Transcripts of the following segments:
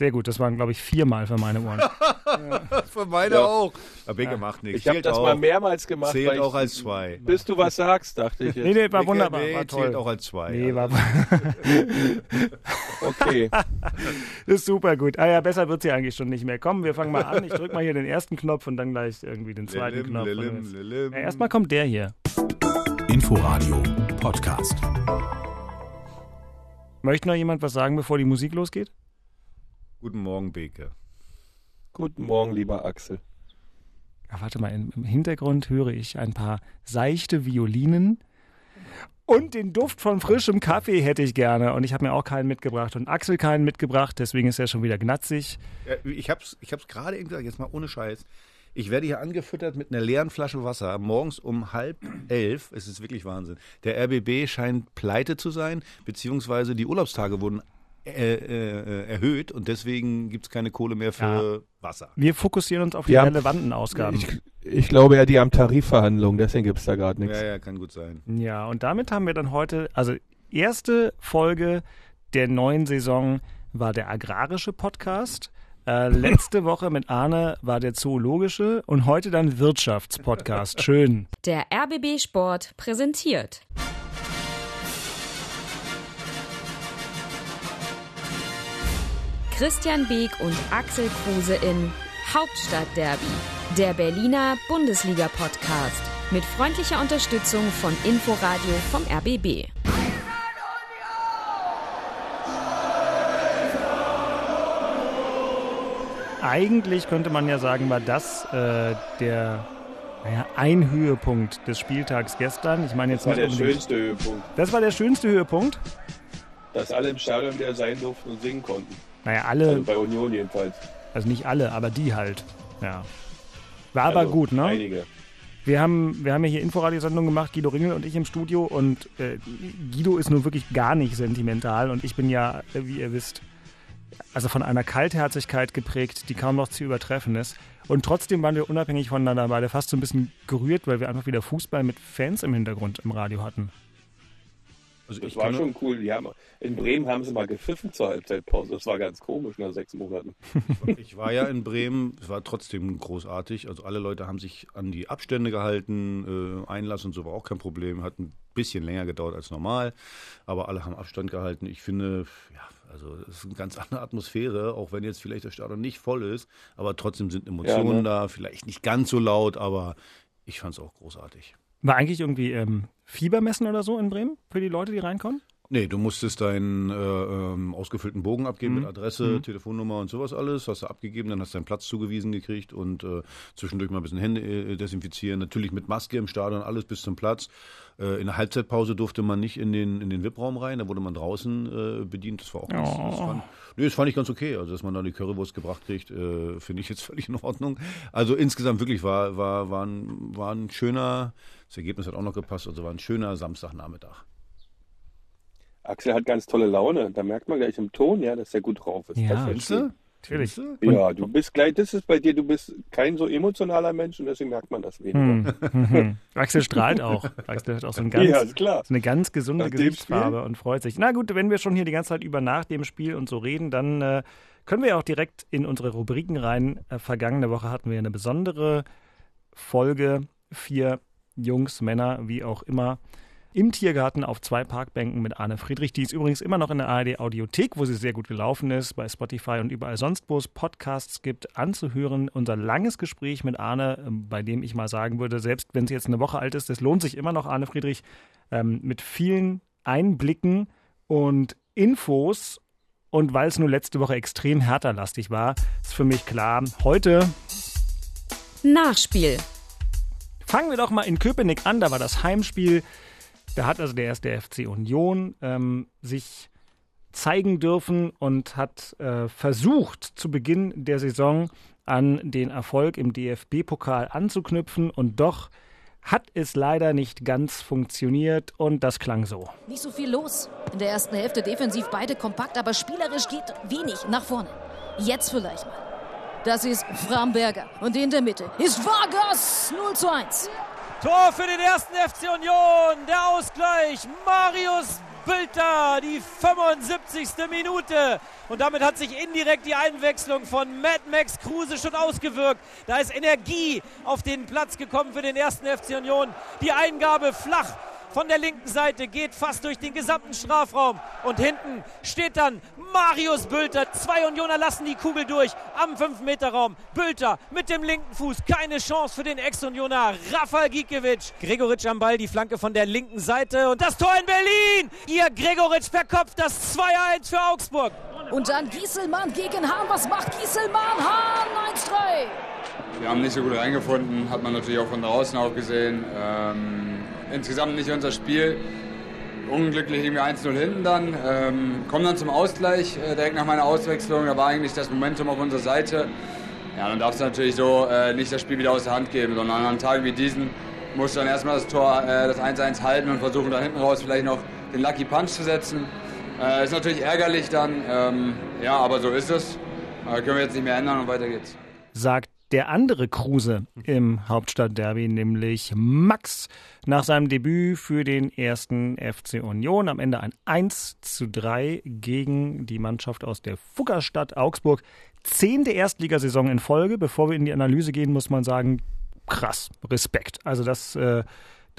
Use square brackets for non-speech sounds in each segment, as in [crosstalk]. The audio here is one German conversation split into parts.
Sehr gut, das waren, glaube ich, viermal für meine Ohren. [laughs] für meine ja. auch. Aber ja. macht nichts. Ich habe das auch. mal mehrmals gemacht. Zählt auch als zwei. Bis du was sagst, dachte ich. Jetzt. Nee, nee, war wunderbar. Nee, war toll. Zählt auch als zwei. Nee, war [laughs] Okay. ist super gut. Ah ja, besser wird sie eigentlich schon nicht mehr. Komm, wir fangen mal an. Ich drücke mal hier den ersten Knopf und dann gleich irgendwie den zweiten lilim, Knopf. Lilim, lilim. Ja, erstmal kommt der hier. Inforadio Podcast. Möchte noch jemand was sagen, bevor die Musik losgeht? Guten Morgen, Beke. Guten Morgen, lieber Axel. Ja, warte mal, im Hintergrund höre ich ein paar seichte Violinen. Und den Duft von frischem Kaffee hätte ich gerne. Und ich habe mir auch keinen mitgebracht. Und Axel keinen mitgebracht, deswegen ist er schon wieder gnatzig. Ja, ich habe es ich gerade eben gesagt, jetzt mal ohne Scheiß. Ich werde hier angefüttert mit einer leeren Flasche Wasser morgens um halb elf. Es ist wirklich Wahnsinn. Der RBB scheint pleite zu sein, beziehungsweise die Urlaubstage wurden äh, äh, erhöht und deswegen gibt es keine Kohle mehr für ja. Wasser. Wir fokussieren uns auf die, die relevanten Ausgaben. Ich, ich, glaube ja, die haben Tarifverhandlungen, deswegen gibt es da gerade nichts. Ja, ja, kann gut sein. Ja, und damit haben wir dann heute, also erste Folge der neuen Saison war der agrarische Podcast. Äh, letzte [laughs] Woche mit Arne war der zoologische und heute dann Wirtschaftspodcast. Schön. Der RBB Sport präsentiert. Christian Beek und Axel Kruse in Hauptstadtderby, der Berliner Bundesliga-Podcast mit freundlicher Unterstützung von Inforadio vom RBB. Eigentlich könnte man ja sagen, war das äh, der naja, ein Höhepunkt des Spieltags gestern. Ich meine jetzt das war der schönste Höhepunkt. Das war der schönste Höhepunkt? Dass alle im Stadion wieder sein durften und singen konnten. Naja, alle. Also bei Union jedenfalls. Also nicht alle, aber die halt. Ja. War also aber gut, ne? Einige. Wir haben, wir haben ja hier Inforadiosendung gemacht, Guido Ringel und ich im Studio. Und äh, Guido ist nun wirklich gar nicht sentimental. Und ich bin ja, wie ihr wisst, also von einer Kaltherzigkeit geprägt, die kaum noch zu übertreffen ist. Und trotzdem waren wir unabhängig voneinander beide fast so ein bisschen gerührt, weil wir einfach wieder Fußball mit Fans im Hintergrund im Radio hatten. Also das war schon cool. Die haben, in Bremen haben sie mal gepfiffen zur Halbzeitpause. Das war ganz komisch nach sechs Monaten. [laughs] Ich war ja in Bremen, es war trotzdem großartig. Also alle Leute haben sich an die Abstände gehalten, äh, Einlass und so war auch kein Problem. Hat ein bisschen länger gedauert als normal, aber alle haben Abstand gehalten. Ich finde, ja, also es ist eine ganz andere Atmosphäre, auch wenn jetzt vielleicht der Stadion nicht voll ist, aber trotzdem sind Emotionen ja, ne? da, vielleicht nicht ganz so laut, aber ich fand es auch großartig. War eigentlich irgendwie ähm, Fiebermessen oder so in Bremen für die Leute, die reinkommen? Nee, du musstest deinen äh, ähm, ausgefüllten Bogen abgeben mhm. mit Adresse, mhm. Telefonnummer und sowas alles. Hast du abgegeben, dann hast du deinen Platz zugewiesen gekriegt und äh, zwischendurch mal ein bisschen Hände äh, desinfizieren. Natürlich mit Maske im Stadion, alles bis zum Platz. Äh, in der Halbzeitpause durfte man nicht in den, in den VIP-Raum rein, da wurde man draußen äh, bedient. Das war auch ganz, oh. das, fand, nee, das fand ich ganz okay. Also, dass man da die Currywurst gebracht kriegt, finde ich jetzt [laughs] völlig in Ordnung. Also insgesamt wirklich war, war, war, ein, war ein schöner, das Ergebnis hat auch noch gepasst, also war ein schöner Samstagnachmittag. Axel hat ganz tolle Laune. Da merkt man gleich im Ton, ja, dass er gut drauf ist. Ja, du? Natürlich. Ja, du bist gleich, das ist bei dir, du bist kein so emotionaler Mensch und deswegen merkt man das weniger. Hm. [laughs] Axel strahlt auch. Axel hat auch so, ein [laughs] ganz, ja, so eine ganz gesunde nach Gesichtsfarbe und freut sich. Na gut, wenn wir schon hier die ganze Zeit über nach dem Spiel und so reden, dann äh, können wir auch direkt in unsere Rubriken rein. Äh, vergangene Woche hatten wir eine besondere Folge. Vier Jungs, Männer, wie auch immer, im Tiergarten auf zwei Parkbänken mit Arne Friedrich. Die ist übrigens immer noch in der ARD Audiothek, wo sie sehr gut gelaufen ist, bei Spotify und überall sonst, wo es Podcasts gibt, anzuhören. Unser langes Gespräch mit Arne, ähm, bei dem ich mal sagen würde, selbst wenn sie jetzt eine Woche alt ist, es lohnt sich immer noch, Arne Friedrich, ähm, mit vielen Einblicken und Infos. Und weil es nur letzte Woche extrem härterlastig war, ist für mich klar, heute Nachspiel. Fangen wir doch mal in Köpenick an, da war das Heimspiel da hat also der erste FC Union ähm, sich zeigen dürfen und hat äh, versucht, zu Beginn der Saison an den Erfolg im DFB-Pokal anzuknüpfen und doch hat es leider nicht ganz funktioniert und das klang so. Nicht so viel los. In der ersten Hälfte defensiv beide kompakt, aber spielerisch geht wenig nach vorne. Jetzt vielleicht mal. Das ist Framberger und in der Mitte ist Vargas 0 zu 1. Tor für den ersten FC Union. Der Ausgleich. Marius Bülter, die 75. Minute. Und damit hat sich indirekt die Einwechslung von Mad Max Kruse schon ausgewirkt. Da ist Energie auf den Platz gekommen für den ersten FC Union. Die Eingabe flach von der linken Seite, geht fast durch den gesamten Strafraum. Und hinten steht dann Marius Bülter. Zwei Unioner lassen die Kugel durch am 5-Meter-Raum. Bülter mit dem linken Fuß. Keine Chance für den Ex-Unioner Rafael Gikiewicz. Gregoritsch am Ball, die Flanke von der linken Seite. Und das Tor in Berlin. Ihr Gregoritsch verkopft das 2-1 für Augsburg. Und dann Gieselmann gegen Hahn. Was macht Gieselmann? Hahn 1-3. Wir haben nicht so gut reingefunden, hat man natürlich auch von draußen auch gesehen. Ähm, insgesamt nicht unser Spiel unglücklich irgendwie 1-0 hinten dann. Ähm, kommen dann zum Ausgleich äh, direkt nach meiner Auswechslung. Da war eigentlich das Momentum auf unserer Seite. Ja, dann darfst du natürlich so äh, nicht das Spiel wieder aus der Hand geben, sondern an Tagen wie diesen musst du dann erstmal das Tor, äh, das 1-1 halten und versuchen dann hinten raus vielleicht noch den Lucky Punch zu setzen. Äh, ist natürlich ärgerlich dann, ähm, ja, aber so ist es. Äh, können wir jetzt nicht mehr ändern und weiter geht's. Sagt der andere Kruse im Hauptstadtderby, nämlich Max, nach seinem Debüt für den ersten FC Union. Am Ende ein 1 zu 3 gegen die Mannschaft aus der Fuggerstadt Augsburg. Zehnte Erstligasaison in Folge. Bevor wir in die Analyse gehen, muss man sagen, krass, Respekt. Also das äh,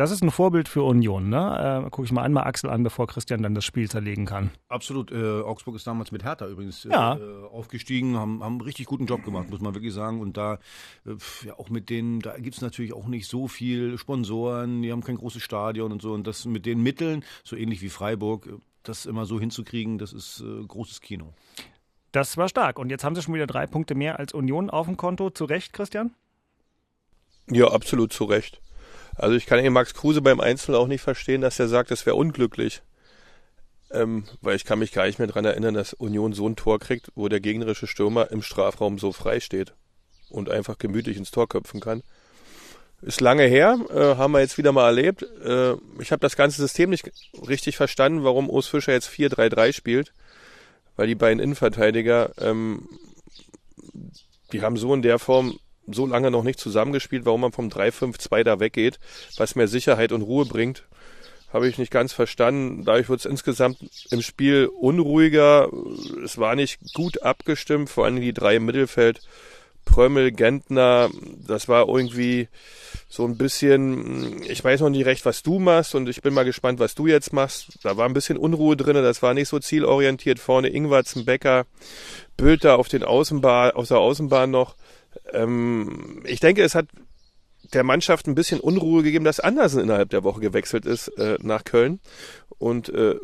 das ist ein Vorbild für Union, ne? Äh, Gucke ich mal einmal Axel an, bevor Christian dann das Spiel zerlegen kann. Absolut. Äh, Augsburg ist damals mit Hertha übrigens äh, ja. aufgestiegen, haben, haben einen richtig guten Job gemacht, muss man wirklich sagen. Und da, äh, ja, auch mit denen, da gibt es natürlich auch nicht so viel Sponsoren, die haben kein großes Stadion und so. Und das mit den Mitteln, so ähnlich wie Freiburg, äh, das immer so hinzukriegen, das ist äh, großes Kino. Das war stark. Und jetzt haben sie schon wieder drei Punkte mehr als Union auf dem Konto. Zu Recht, Christian? Ja, absolut zu Recht. Also ich kann eben Max Kruse beim Einzel auch nicht verstehen, dass er sagt, das wäre unglücklich. Ähm, weil ich kann mich gar nicht mehr daran erinnern, dass Union so ein Tor kriegt, wo der gegnerische Stürmer im Strafraum so frei steht und einfach gemütlich ins Tor köpfen kann. Ist lange her, äh, haben wir jetzt wieder mal erlebt. Äh, ich habe das ganze System nicht richtig verstanden, warum Urs Fischer jetzt 4-3-3 spielt, weil die beiden Innenverteidiger, ähm, die haben so in der Form so lange noch nicht zusammengespielt, warum man vom 3-5-2 da weggeht, was mehr Sicherheit und Ruhe bringt, habe ich nicht ganz verstanden. Dadurch wird es insgesamt im Spiel unruhiger. Es war nicht gut abgestimmt, vor allem die drei im Mittelfeld. Prömmel, Gentner, das war irgendwie so ein bisschen, ich weiß noch nicht recht, was du machst und ich bin mal gespannt, was du jetzt machst. Da war ein bisschen Unruhe drin, das war nicht so zielorientiert. Vorne Ingwarzen, Becker, Bülter auf den Außenbahn, aus der Außenbahn noch. Ähm, ich denke, es hat der Mannschaft ein bisschen Unruhe gegeben, dass Andersen innerhalb der Woche gewechselt ist äh, nach Köln. Und äh,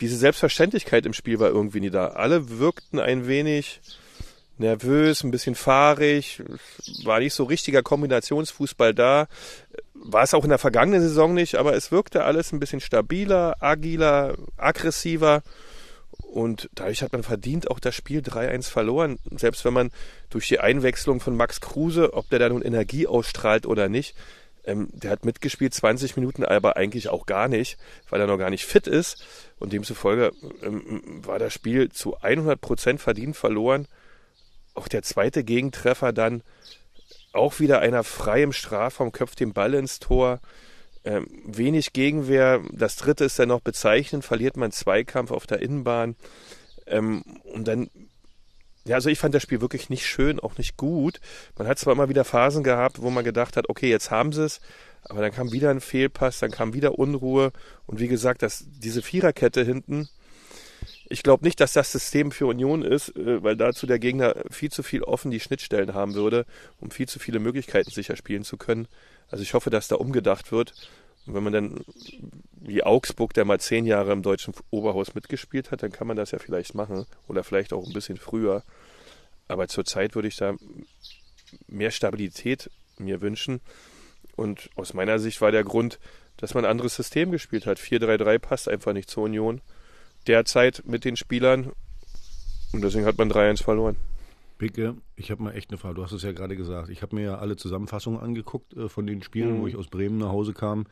diese Selbstverständlichkeit im Spiel war irgendwie nie da. Alle wirkten ein wenig nervös, ein bisschen fahrig, war nicht so richtiger Kombinationsfußball da. War es auch in der vergangenen Saison nicht, aber es wirkte alles ein bisschen stabiler, agiler, aggressiver. Und dadurch hat man verdient auch das Spiel 3-1 verloren. Selbst wenn man durch die Einwechslung von Max Kruse, ob der da nun Energie ausstrahlt oder nicht, ähm, der hat mitgespielt 20 Minuten, aber eigentlich auch gar nicht, weil er noch gar nicht fit ist. Und demzufolge ähm, war das Spiel zu 100 Prozent verdient verloren. Auch der zweite Gegentreffer dann auch wieder einer frei im Strafraum, köpft den Ball ins Tor. Ähm, wenig Gegenwehr. Das dritte ist dann noch bezeichnend, verliert man Zweikampf auf der Innenbahn. Ähm, und dann, ja, also ich fand das Spiel wirklich nicht schön, auch nicht gut. Man hat zwar immer wieder Phasen gehabt, wo man gedacht hat, okay, jetzt haben sie es, aber dann kam wieder ein Fehlpass, dann kam wieder Unruhe. Und wie gesagt, dass diese Viererkette hinten, ich glaube nicht, dass das System für Union ist, äh, weil dazu der Gegner viel zu viel offen die Schnittstellen haben würde, um viel zu viele Möglichkeiten sicher spielen zu können. Also ich hoffe, dass da umgedacht wird. Und wenn man dann wie Augsburg, der mal zehn Jahre im deutschen Oberhaus mitgespielt hat, dann kann man das ja vielleicht machen. Oder vielleicht auch ein bisschen früher. Aber zurzeit würde ich da mehr Stabilität mir wünschen. Und aus meiner Sicht war der Grund, dass man ein anderes System gespielt hat. 4-3-3 passt einfach nicht zur Union. Derzeit mit den Spielern. Und deswegen hat man 3-1 verloren. Picke, ich habe mal echt eine Frage. Du hast es ja gerade gesagt. Ich habe mir ja alle Zusammenfassungen angeguckt äh, von den Spielen, mhm. wo ich aus Bremen nach Hause kam.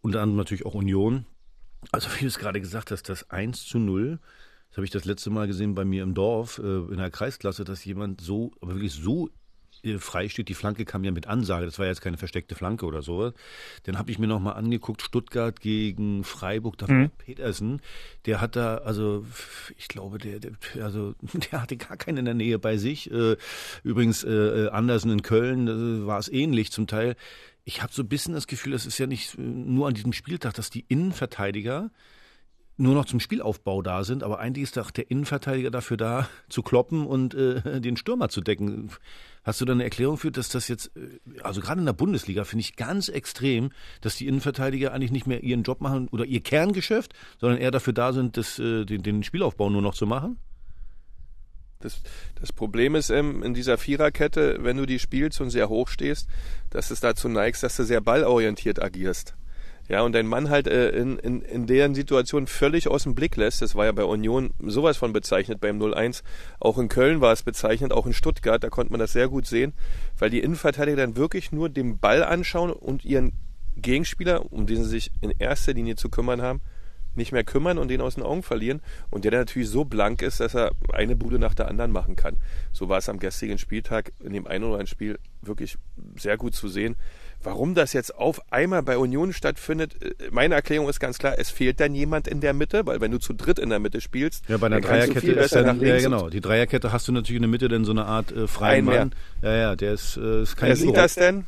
Unter anderem natürlich auch Union. Also wie du es gerade gesagt hast, das 1 zu 0, das habe ich das letzte Mal gesehen bei mir im Dorf, äh, in der Kreisklasse, dass jemand so, aber wirklich so frei steht. Die Flanke kam ja mit Ansage. Das war jetzt keine versteckte Flanke oder so. Dann habe ich mir nochmal angeguckt, Stuttgart gegen Freiburg, da mhm. Petersen. Der hat da, also ich glaube, der, der, also, [laughs] der hatte gar keinen in der Nähe bei sich. Äh, übrigens, äh, Andersen in Köln war es ähnlich zum Teil. Ich habe so ein bisschen das Gefühl, das ist ja nicht nur an diesem Spieltag, dass die Innenverteidiger nur noch zum Spielaufbau da sind, aber eigentlich ist doch der Innenverteidiger dafür da, [laughs] zu kloppen und äh, den Stürmer zu decken. Hast du da eine Erklärung für, dass das jetzt, äh, also gerade in der Bundesliga finde ich ganz extrem, dass die Innenverteidiger eigentlich nicht mehr ihren Job machen oder ihr Kerngeschäft, sondern eher dafür da sind, das, äh, den, den Spielaufbau nur noch zu machen? Das, das, Problem ist ähm, in dieser Viererkette, wenn du die spielst und sehr hoch stehst, dass es dazu neigst, dass du sehr ballorientiert agierst. Ja, und dein Mann halt äh, in, in, in deren Situation völlig aus dem Blick lässt. Das war ja bei Union sowas von bezeichnet beim 0-1. Auch in Köln war es bezeichnet, auch in Stuttgart, da konnte man das sehr gut sehen, weil die Innenverteidiger dann wirklich nur den Ball anschauen und ihren Gegenspieler, um den sie sich in erster Linie zu kümmern haben, nicht mehr kümmern und den aus den Augen verlieren. Und der dann natürlich so blank ist, dass er eine Bude nach der anderen machen kann. So war es am gestrigen Spieltag in dem einen oder anderen Spiel wirklich sehr gut zu sehen. Warum das jetzt auf einmal bei Union stattfindet, äh, meine Erklärung ist ganz klar, es fehlt dann jemand in der Mitte, weil wenn du zu dritt in der Mitte spielst, ja, bei einer Dreierkette ist dann, ja, genau, die Dreierkette hast du natürlich in der Mitte dann so eine Art äh, freien Mann. Ja, ja, der ist, äh, ist kein Wer sieht das denn?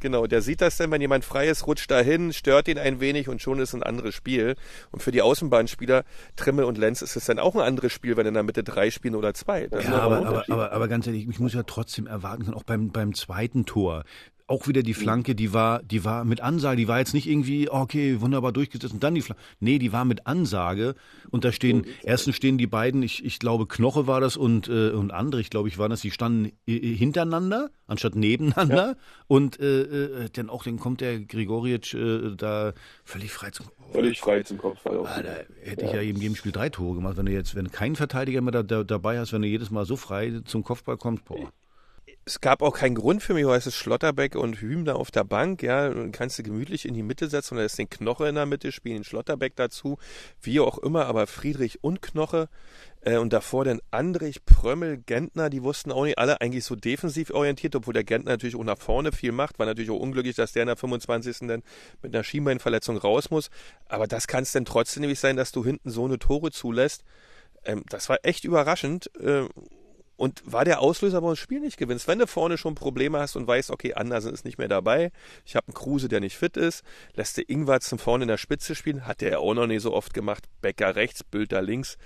Genau, der sieht das denn, wenn jemand frei ist, rutscht dahin, stört ihn ein wenig und schon ist ein anderes Spiel. Und für die Außenbahnspieler Trimmel und Lenz ist es dann auch ein anderes Spiel, wenn in der Mitte drei spielen oder zwei. Das ja, aber, aber, aber, aber, ganz ehrlich, ich muss ja trotzdem erwarten, auch beim, beim zweiten Tor, auch wieder die mhm. Flanke, die war, die war mit Ansage, die war jetzt nicht irgendwie, okay, wunderbar durchgesetzt und dann die Flanke. Nee, die war mit Ansage und da stehen, erstens stehen die beiden, ich, ich glaube Knoche war das und, äh, und andere, ich glaube ich waren das, die standen hintereinander, anstatt nebeneinander ja. und äh, äh, dann auch, dann kommt der Grigoric äh, da völlig frei zum Völlig frei zum Kopfball. Ah, da hätte ja. ich ja in jedem Spiel drei Tore gemacht, wenn du jetzt, wenn kein Verteidiger mehr da, da, dabei hast, wenn du jedes Mal so frei zum Kopfball kommst, boah es gab auch keinen Grund für mich, heißt es Schlotterbeck und Hüm da auf der Bank, ja, und kannst du gemütlich in die Mitte setzen und da ist den Knoche in der Mitte, spielen Schlotterbeck dazu, wie auch immer, aber Friedrich und Knoche äh, und davor dann Andrich, Prömmel, Gentner, die wussten auch nicht alle eigentlich so defensiv orientiert, obwohl der Gentner natürlich auch nach vorne viel macht, war natürlich auch unglücklich, dass der in der 25. dann mit einer Schienbeinverletzung raus muss, aber das kann es dann trotzdem nämlich sein, dass du hinten so eine Tore zulässt, ähm, das war echt überraschend äh, und war der Auslöser, warum das Spiel nicht gewinnst. Wenn du vorne schon Probleme hast und weißt, okay, Andersen ist nicht mehr dabei, ich habe einen Kruse, der nicht fit ist, lässt der Ingwarzen vorne in der Spitze spielen, hat der ja auch noch nicht so oft gemacht, Becker rechts, Bülter links.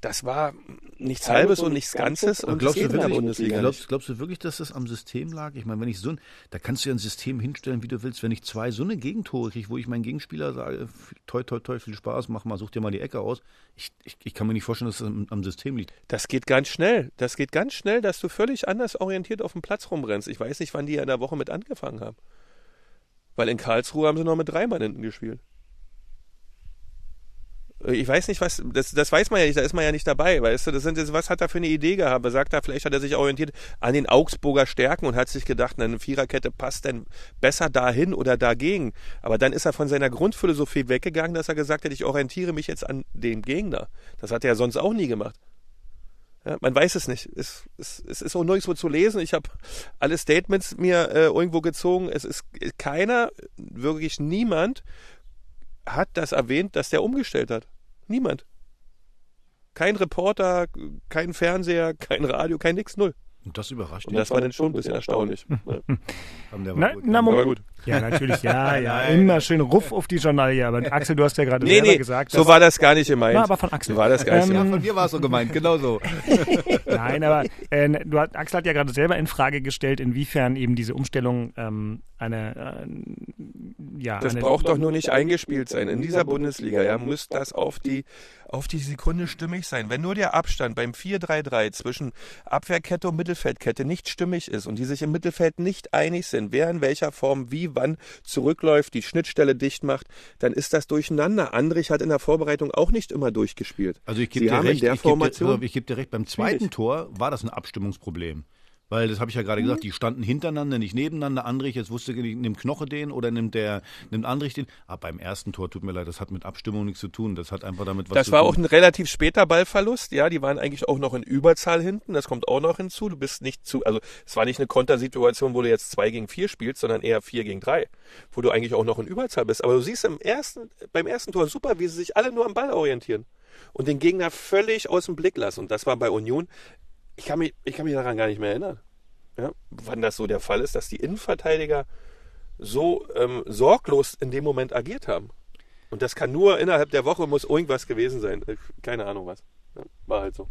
Das war nichts Halbes und nichts Ganzes und glaubst du, wirklich, Bundesliga glaubst, glaubst, du wirklich, dass das am System lag? Ich meine, wenn ich so ein, da kannst du ja ein System hinstellen, wie du willst, wenn ich zwei so eine Gegentore kriege, wo ich meinen Gegenspieler sage, toi, toi, toi, viel Spaß, mach mal, such dir mal die Ecke aus. Ich, ich, ich kann mir nicht vorstellen, dass das am, am System liegt. Das geht ganz schnell. Das geht ganz schnell, dass du völlig anders orientiert auf dem Platz rumrennst. Ich weiß nicht, wann die in der Woche mit angefangen haben. Weil in Karlsruhe haben sie noch mit drei Mann hinten gespielt. Ich weiß nicht, was, das, das weiß man ja nicht, da ist man ja nicht dabei, weißt du, das sind, was hat er für eine Idee gehabt? Er sagt da, vielleicht hat er sich orientiert an den Augsburger Stärken und hat sich gedacht, eine Viererkette passt denn besser dahin oder dagegen. Aber dann ist er von seiner Grundphilosophie weggegangen, dass er gesagt hat, ich orientiere mich jetzt an dem Gegner. Das hat er ja sonst auch nie gemacht. Ja, man weiß es nicht. Es, es, es ist auch nirgendwo zu lesen. Ich habe alle Statements mir äh, irgendwo gezogen. Es ist keiner, wirklich niemand hat das erwähnt, dass der umgestellt hat. Niemand. Kein Reporter, kein Fernseher, kein Radio, kein nix, null. Und das überrascht Und das war dann schon ein bisschen erstaunlich. [laughs] na, na, Moment. gut. Ja, natürlich, ja, [laughs] ja. Immer schön Ruff auf die Journalie. Aber Axel, du hast ja gerade nee, selber nee, gesagt. So war das gar nicht gemeint. War aber von Axel. So war das gar nicht. Ähm, ja, von dir war es so gemeint, genau so. [laughs] Nein, aber äh, du, Axel hat ja gerade selber in Frage gestellt, inwiefern eben diese Umstellung ähm, eine, äh, ja. Das eine braucht doch nur nicht eingespielt sein. In dieser Bundesliga, ja, muss das auf die, auf die Sekunde stimmig sein. Wenn nur der Abstand beim 4-3-3 zwischen Abwehrkette und Mittelfeldkette nicht stimmig ist und die sich im Mittelfeld nicht einig sind, wer in welcher Form wie wann zurückläuft, die Schnittstelle dicht macht, dann ist das durcheinander. Andrich hat in der Vorbereitung auch nicht immer durchgespielt. Also ich gebe dir recht, ich gebe dir, geb dir recht, beim zweiten Tor war das ein Abstimmungsproblem. Weil das habe ich ja gerade mhm. gesagt, die standen hintereinander, nicht nebeneinander. Andrich, jetzt wusste ich, nimmt Knoche den oder nimmt der, nimmt Andrich den. Aber beim ersten Tor, tut mir leid, das hat mit Abstimmung nichts zu tun. Das hat einfach damit was das zu tun. Das war auch ein relativ später Ballverlust, ja. Die waren eigentlich auch noch in Überzahl hinten. Das kommt auch noch hinzu. Du bist nicht zu, also es war nicht eine Kontersituation, wo du jetzt zwei gegen vier spielst, sondern eher vier gegen drei, wo du eigentlich auch noch in Überzahl bist. Aber du siehst im ersten, beim ersten Tor super, wie sie sich alle nur am Ball orientieren und den Gegner völlig aus dem Blick lassen. Und das war bei Union. Ich kann mich, ich kann mich daran gar nicht mehr erinnern ja, wann das so der Fall ist, dass die Innenverteidiger so ähm, sorglos in dem Moment agiert haben. Und das kann nur innerhalb der Woche muss irgendwas gewesen sein. Keine Ahnung was. Ja, war halt so.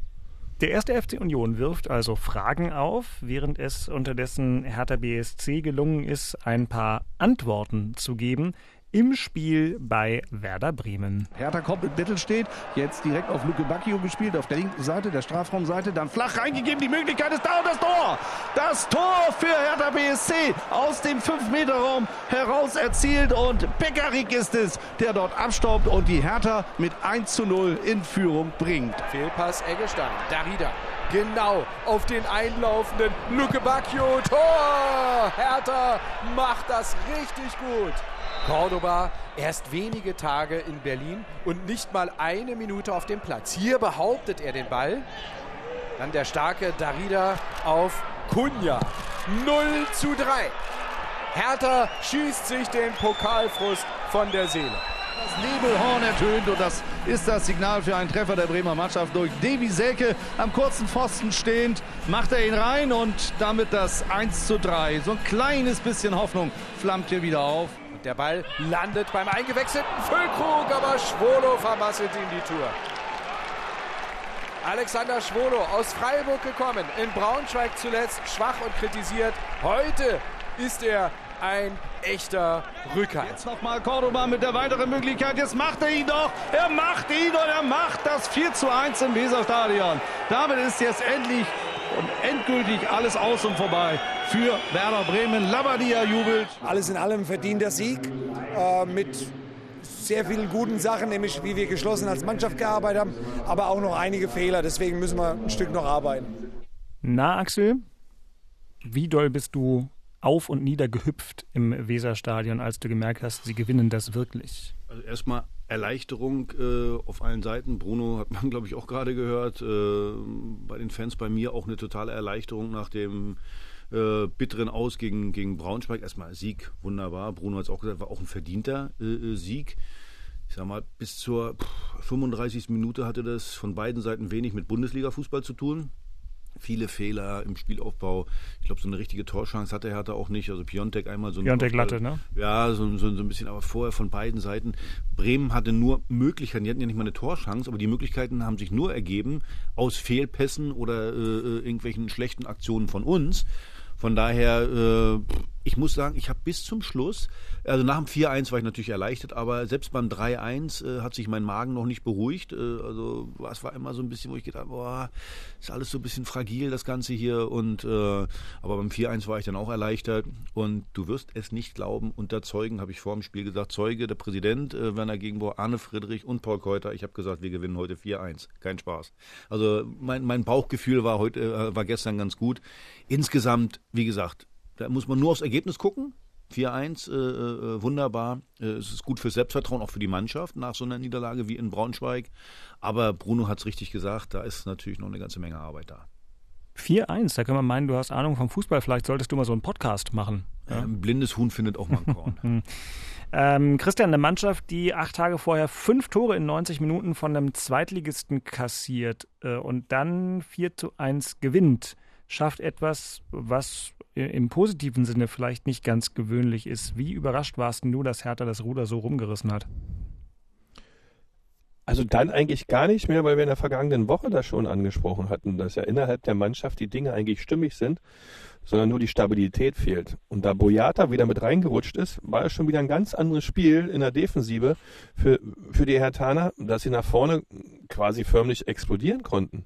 Der erste FC Union wirft also Fragen auf, während es unterdessen Hertha BSC gelungen ist, ein paar Antworten zu geben im Spiel bei Werder Bremen. Hertha kommt mit Mittelstedt, jetzt direkt auf Luke Bacchio gespielt, auf der linken Seite, der Strafraumseite, dann flach reingegeben, die Möglichkeit ist da und das Tor! Das Tor für Hertha BSC aus dem 5-Meter-Raum heraus erzielt und Beckerik ist es, der dort abstaubt und die Hertha mit 1 zu 0 in Führung bringt. Fehlpass Eggestein, Darida genau auf den einlaufenden Luke Bacchio. Tor! Hertha macht das richtig gut. Cordoba erst wenige Tage in Berlin und nicht mal eine Minute auf dem Platz. Hier behauptet er den Ball. Dann der starke Darida auf Kunja. 0 zu 3. Hertha schießt sich den Pokalfrust von der Seele. Das Nebelhorn ertönt und das ist das Signal für einen Treffer der Bremer Mannschaft durch Devi Selke. Am kurzen Pfosten stehend macht er ihn rein und damit das 1 zu 3. So ein kleines bisschen Hoffnung flammt hier wieder auf. Der Ball landet beim eingewechselten Füllkrug, aber Schwolo vermasselt ihm die Tour. Alexander Schwolo aus Freiburg gekommen, in Braunschweig zuletzt schwach und kritisiert. Heute ist er ein echter Rücker. Jetzt nochmal Cordoba mit der weiteren Möglichkeit. Jetzt macht er ihn doch. Er macht ihn und er macht das 4 zu 1 im Weserstadion. Damit ist jetzt endlich und endgültig alles aus und vorbei für Werder Bremen. Labadia jubelt. Alles in allem verdient der Sieg äh, mit sehr vielen guten Sachen, nämlich wie wir geschlossen als Mannschaft gearbeitet haben, aber auch noch einige Fehler. Deswegen müssen wir ein Stück noch arbeiten. Na, Axel, wie doll bist du auf und nieder gehüpft im Weserstadion, als du gemerkt hast, sie gewinnen das wirklich? Also erstmal Erleichterung äh, auf allen Seiten. Bruno hat man, [laughs] glaube ich, auch gerade gehört. Äh, bei den Fans bei mir auch eine totale Erleichterung nach dem äh, bitteren Aus gegen, gegen Braunschweig. Erstmal Sieg, wunderbar. Bruno hat es auch gesagt, war auch ein verdienter äh, äh, Sieg. Ich sag mal, bis zur 35. Minute hatte das von beiden Seiten wenig mit Bundesliga-Fußball zu tun viele Fehler im Spielaufbau. Ich glaube, so eine richtige Torschance hatte Hertha auch nicht. Also Piontek einmal so ein Piontek Latte, ne? Ja, so, so, so, ein bisschen, aber vorher von beiden Seiten. Bremen hatte nur Möglichkeiten, die hatten ja nicht mal eine Torschance, aber die Möglichkeiten haben sich nur ergeben aus Fehlpässen oder äh, äh irgendwelchen schlechten Aktionen von uns. Von daher, äh, ich muss sagen, ich habe bis zum Schluss, also nach dem 4-1 war ich natürlich erleichtert, aber selbst beim 3-1 äh, hat sich mein Magen noch nicht beruhigt. Äh, also es war immer so ein bisschen, wo ich gedacht boah, ist alles so ein bisschen fragil, das Ganze hier. Und äh, aber beim 4-1 war ich dann auch erleichtert. Und du wirst es nicht glauben, unter Zeugen habe ich vor dem Spiel gesagt, Zeuge, der Präsident äh, Werner Gegenbauer, Arne Friedrich und Paul Keuter, ich habe gesagt, wir gewinnen heute 4-1. Kein Spaß. Also mein, mein Bauchgefühl war heute, äh, war gestern ganz gut. Insgesamt, wie gesagt, da muss man nur aufs Ergebnis gucken. 4-1, äh, äh, wunderbar. Äh, es ist gut für Selbstvertrauen, auch für die Mannschaft nach so einer Niederlage wie in Braunschweig. Aber Bruno hat es richtig gesagt, da ist natürlich noch eine ganze Menge Arbeit da. 4-1, da kann man meinen, du hast Ahnung vom Fußball, vielleicht solltest du mal so einen Podcast machen. Ja? ein blindes Huhn findet auch mal ein Korn. [laughs] ähm, Christian, eine Mannschaft, die acht Tage vorher fünf Tore in 90 Minuten von einem Zweitligisten kassiert äh, und dann 4 zu 1 gewinnt schafft etwas, was im positiven Sinne vielleicht nicht ganz gewöhnlich ist. Wie überrascht warst du, dass Hertha das Ruder so rumgerissen hat? Also dann eigentlich gar nicht mehr, weil wir in der vergangenen Woche das schon angesprochen hatten, dass ja innerhalb der Mannschaft die Dinge eigentlich stimmig sind, sondern nur die Stabilität fehlt. Und da Boyata wieder mit reingerutscht ist, war es schon wieder ein ganz anderes Spiel in der Defensive für, für die Hertaner, dass sie nach vorne quasi förmlich explodieren konnten.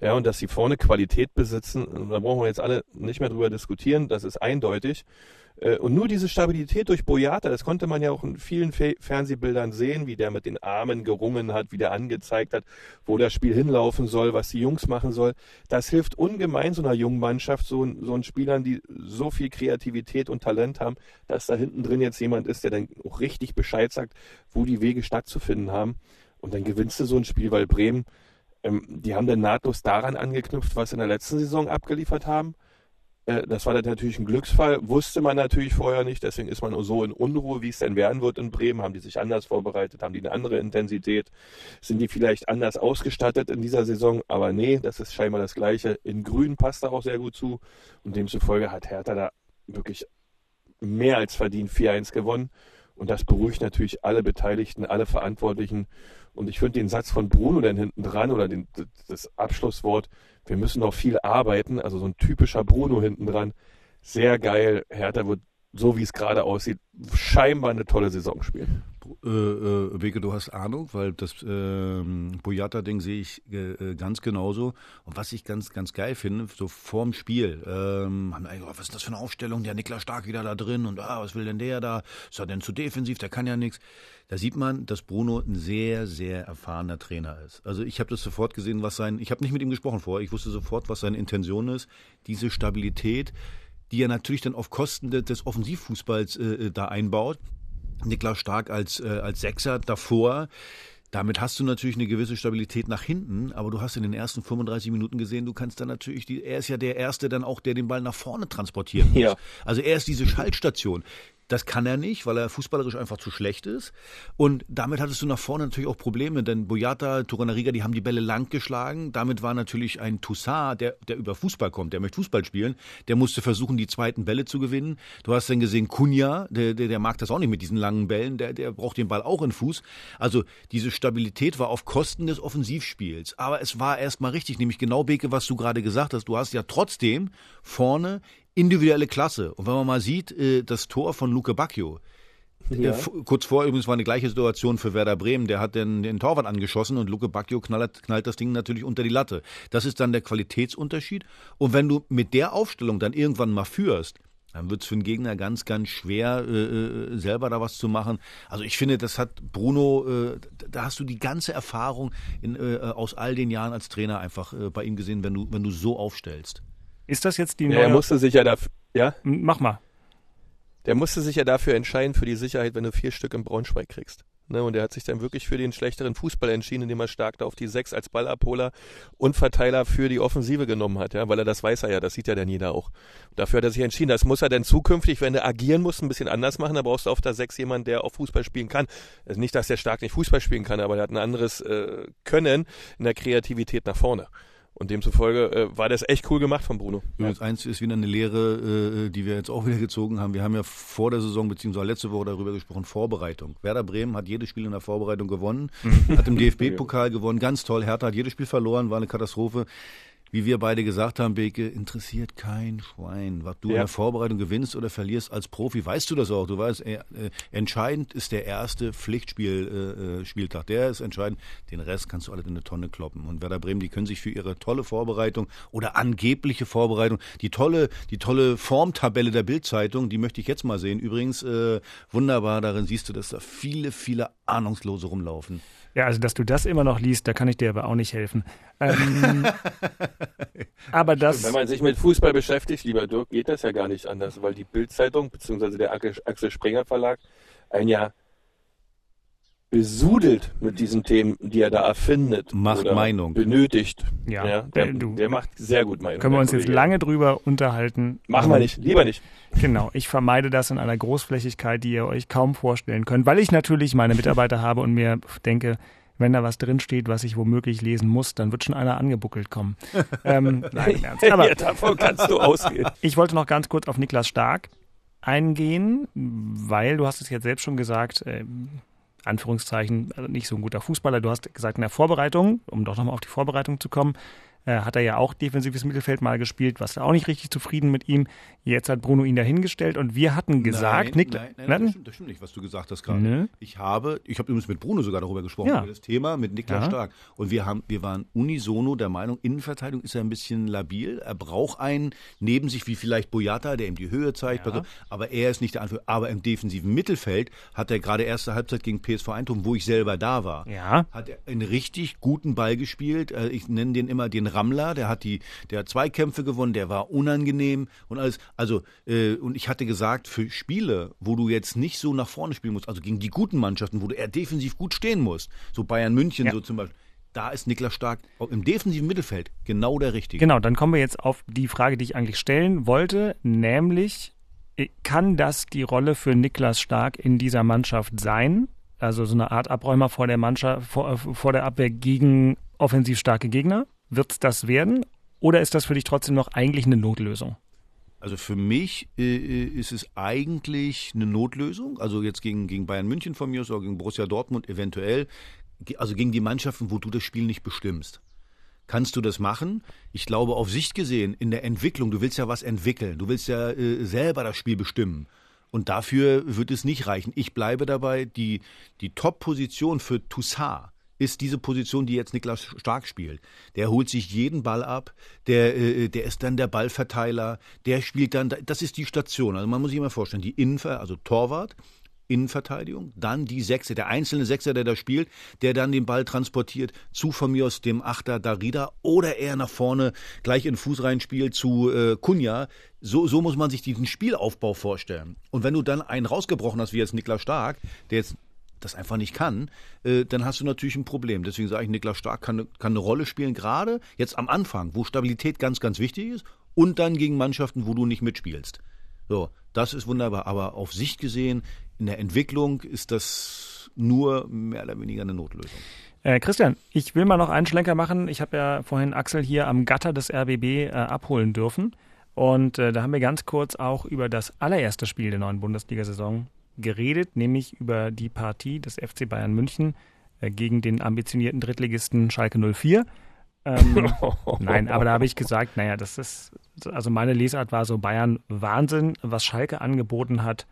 Ja, und dass sie vorne Qualität besitzen, da brauchen wir jetzt alle nicht mehr drüber diskutieren, das ist eindeutig. Äh, und nur diese Stabilität durch Boyata, das konnte man ja auch in vielen Fernsehbildern sehen, wie der mit den Armen gerungen hat, wie der angezeigt hat, wo das Spiel hinlaufen soll, was die Jungs machen soll. Das hilft ungemein so einer jungen Mannschaft, so, so einen Spielern, die so viel Kreativität und Talent haben, dass da hinten drin jetzt jemand ist, der dann auch richtig Bescheid sagt, wo die Wege stattzufinden haben. Und dann gewinnst du so ein Spiel, weil Bremen, die haben dann nahtlos daran angeknüpft, was sie in der letzten Saison abgeliefert haben. Äh, das war dann natürlich ein Glücksfall, wusste man natürlich vorher nicht, deswegen ist man so in Unruhe, wie es denn werden wird in Bremen. Haben die sich anders vorbereitet, haben die eine andere Intensität, sind die vielleicht anders ausgestattet in dieser Saison, aber nee, das ist scheinbar das Gleiche. In Grün passt da auch sehr gut zu. Und demzufolge hat Hertha da wirklich mehr als verdient 4-1 gewonnen. Und das beruhigt natürlich alle Beteiligten, alle Verantwortlichen und ich finde den Satz von Bruno dann hinten dran oder den, das Abschlusswort, wir müssen noch viel arbeiten, also so ein typischer Bruno hinten dran, sehr geil. Hertha wird, so wie es gerade aussieht, scheinbar eine tolle Saison spielen. Äh, äh, Wege, du hast Ahnung, weil das äh, Boyata-Ding sehe ich äh, ganz genauso. Und was ich ganz, ganz geil finde, so vorm Spiel, ähm, haben wir, oh, was ist das für eine Aufstellung? Der Niklas Stark wieder da drin und ah, was will denn der da? Ist er denn zu defensiv? Der kann ja nichts. Da sieht man, dass Bruno ein sehr, sehr erfahrener Trainer ist. Also ich habe das sofort gesehen, was sein, ich habe nicht mit ihm gesprochen vorher, ich wusste sofort, was seine Intention ist. Diese Stabilität, die er natürlich dann auf Kosten des Offensivfußballs äh, da einbaut. Niklas Stark als, äh, als Sechser davor. Damit hast du natürlich eine gewisse Stabilität nach hinten, aber du hast in den ersten 35 Minuten gesehen, du kannst dann natürlich, die, er ist ja der Erste dann auch, der den Ball nach vorne transportieren muss. Ja. Also er ist diese Schaltstation. Das kann er nicht, weil er fußballerisch einfach zu schlecht ist. Und damit hattest du nach vorne natürlich auch Probleme, denn Boyata, Turanariga, die haben die Bälle lang geschlagen. Damit war natürlich ein Toussaint, der, der über Fußball kommt, der möchte Fußball spielen, der musste versuchen, die zweiten Bälle zu gewinnen. Du hast dann gesehen, Kunja, der, der, der mag das auch nicht mit diesen langen Bällen, der, der braucht den Ball auch in Fuß. Also diese Stabilität war auf Kosten des Offensivspiels. Aber es war erstmal richtig, nämlich genau, Beke, was du gerade gesagt hast. Du hast ja trotzdem vorne individuelle Klasse. Und wenn man mal sieht, äh, das Tor von Luke Bacchio, äh, ja. Kurz vor übrigens war eine gleiche Situation für Werder Bremen. Der hat den, den Torwart angeschossen und Luke Bacchio knallt, knallt das Ding natürlich unter die Latte. Das ist dann der Qualitätsunterschied. Und wenn du mit der Aufstellung dann irgendwann mal führst, dann wird es für den Gegner ganz, ganz schwer, äh, äh, selber da was zu machen. Also ich finde, das hat Bruno, äh, da hast du die ganze Erfahrung in, äh, aus all den Jahren als Trainer einfach bei ihm gesehen, wenn du, wenn du so aufstellst. Ist das jetzt die neue? Ja, er musste sich ja dafür. Ja? Mach mal. Der musste sich ja dafür entscheiden, für die Sicherheit, wenn du vier Stück im Braunschweig kriegst. Ne, und er hat sich dann wirklich für den schlechteren Fußball entschieden, indem er stark da auf die Sechs als Ballabholer und Verteiler für die Offensive genommen hat, ja, weil er das weiß er ja, das sieht ja dann jeder auch. Dafür hat er sich entschieden. Das muss er dann zukünftig, wenn er agieren muss, ein bisschen anders machen. Da brauchst du auf der Sechs jemanden, der auch Fußball spielen kann. Also nicht, dass der stark nicht Fußball spielen kann, aber er hat ein anderes äh, Können in der Kreativität nach vorne. Und demzufolge äh, war das echt cool gemacht von Bruno. Übrigens, ja. eins ist wieder eine Lehre, äh, die wir jetzt auch wieder gezogen haben. Wir haben ja vor der Saison beziehungsweise letzte Woche darüber gesprochen, Vorbereitung. Werder Bremen hat jedes Spiel in der Vorbereitung gewonnen, [laughs] hat im DFB-Pokal gewonnen, ganz toll. Hertha hat jedes Spiel verloren, war eine Katastrophe wie wir beide gesagt haben, Beke, interessiert kein Schwein. Was du ja. in der Vorbereitung gewinnst oder verlierst als Profi, weißt du das auch. Du weißt, äh, äh, entscheidend ist der erste Pflichtspieltag. Äh, äh der ist entscheidend. Den Rest kannst du alle in eine Tonne kloppen. Und Werder Bremen, die können sich für ihre tolle Vorbereitung oder angebliche Vorbereitung, die tolle, die tolle Formtabelle der Bildzeitung, die möchte ich jetzt mal sehen. Übrigens, äh, wunderbar, darin siehst du, dass da viele, viele Ahnungslose rumlaufen. Ja, also dass du das immer noch liest, da kann ich dir aber auch nicht helfen. Ähm, [laughs] aber das. Wenn man sich mit Fußball beschäftigt, lieber Dirk, geht das ja gar nicht anders, weil die Bildzeitung bzw. der Axel Springer Verlag ein Jahr besudelt mit diesen Themen, die er da erfindet. Macht Meinung. Benötigt. Ja, ja der, du, der, macht sehr gut Meinung. Können wir uns jetzt lange drüber unterhalten. Machen wir nicht, lieber nicht. Genau, ich vermeide das in einer Großflächigkeit, die ihr euch kaum vorstellen könnt, weil ich natürlich meine Mitarbeiter habe und mir denke, wenn da was drinsteht, was ich womöglich lesen muss, dann wird schon einer angebuckelt kommen. [laughs] ähm, nein, im Ernst. Aber [laughs] ja, davon kannst du ausgehen. [laughs] Ich wollte noch ganz kurz auf Niklas Stark eingehen, weil du hast es jetzt selbst schon gesagt, äh, Anführungszeichen, also nicht so ein guter Fußballer. Du hast gesagt, in der Vorbereitung, um doch nochmal auf die Vorbereitung zu kommen, äh, hat er ja auch defensives Mittelfeld mal gespielt, was auch nicht richtig zufrieden mit ihm. Jetzt hat Bruno ihn dahingestellt und wir hatten gesagt, nein, nein, nein, nein das, stimmt, das, stimmt, nicht, was du gesagt hast gerade. Ne? Ich habe, ich habe übrigens mit Bruno sogar darüber gesprochen, ja. über das Thema, mit Niklas ja. Stark. Und wir haben, wir waren unisono der Meinung, Innenverteidigung ist er ein bisschen labil. Er braucht einen neben sich, wie vielleicht Boyata, der ihm die Höhe zeigt. Ja. Aber er ist nicht der Anführer. Aber im defensiven Mittelfeld hat er gerade erste Halbzeit gegen PSV Eindhoven, wo ich selber da war, ja. hat er einen richtig guten Ball gespielt. Äh, ich nenne den immer den Rammler, der hat die, der hat zwei Kämpfe gewonnen, der war unangenehm und alles. Also, äh, und ich hatte gesagt, für Spiele, wo du jetzt nicht so nach vorne spielen musst, also gegen die guten Mannschaften, wo du eher defensiv gut stehen musst, so Bayern München ja. so zum Beispiel, da ist Niklas Stark im defensiven Mittelfeld genau der Richtige. Genau, dann kommen wir jetzt auf die Frage, die ich eigentlich stellen wollte, nämlich, äh, kann das die Rolle für Niklas Stark in dieser Mannschaft sein? Also so eine Art Abräumer vor der Mannschaft, vor, vor der Abwehr gegen offensiv starke Gegner? Wird es das werden? Oder ist das für dich trotzdem noch eigentlich eine Notlösung? Also für mich äh, ist es eigentlich eine Notlösung. Also jetzt gegen, gegen Bayern München von mir aus oder gegen Borussia Dortmund eventuell. Also gegen die Mannschaften, wo du das Spiel nicht bestimmst. Kannst du das machen? Ich glaube, auf Sicht gesehen, in der Entwicklung, du willst ja was entwickeln. Du willst ja äh, selber das Spiel bestimmen. Und dafür wird es nicht reichen. Ich bleibe dabei, die, die Top-Position für Toussaint ist diese Position, die jetzt Niklas Stark spielt. Der holt sich jeden Ball ab, der, äh, der ist dann der Ballverteiler, der spielt dann, das ist die Station. Also man muss sich mal vorstellen, die Innenver, also Torwart, Innenverteidigung, dann die Sechse, der einzelne Sechser, der da spielt, der dann den Ball transportiert zu von mir aus dem Achter Darida oder er nach vorne gleich in den Fuß reinspielt zu äh, Kunja. So, so muss man sich diesen Spielaufbau vorstellen. Und wenn du dann einen rausgebrochen hast, wie jetzt Niklas Stark, der jetzt das einfach nicht kann, äh, dann hast du natürlich ein Problem. Deswegen sage ich, Niklas Stark kann, kann eine Rolle spielen, gerade jetzt am Anfang, wo Stabilität ganz, ganz wichtig ist und dann gegen Mannschaften, wo du nicht mitspielst. So, das ist wunderbar. Aber auf Sicht gesehen, in der Entwicklung ist das nur mehr oder weniger eine Notlösung. Äh, Christian, ich will mal noch einen Schlenker machen. Ich habe ja vorhin Axel hier am Gatter des RBB äh, abholen dürfen. Und äh, da haben wir ganz kurz auch über das allererste Spiel der neuen Bundesliga-Saison geredet, nämlich über die Partie des FC Bayern München äh, gegen den ambitionierten Drittligisten Schalke 04. Ähm, [laughs] nein, aber da habe ich gesagt, naja, das ist, also meine Lesart war so Bayern Wahnsinn, was Schalke angeboten hat,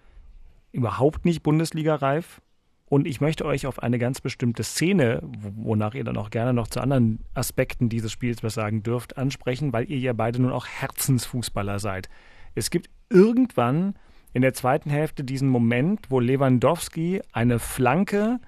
überhaupt nicht Bundesliga-reif. Und ich möchte euch auf eine ganz bestimmte Szene, wonach ihr dann auch gerne noch zu anderen Aspekten dieses Spiels was sagen dürft, ansprechen, weil ihr ja beide nun auch Herzensfußballer seid. Es gibt irgendwann in der zweiten Hälfte diesen Moment, wo Lewandowski eine Flanke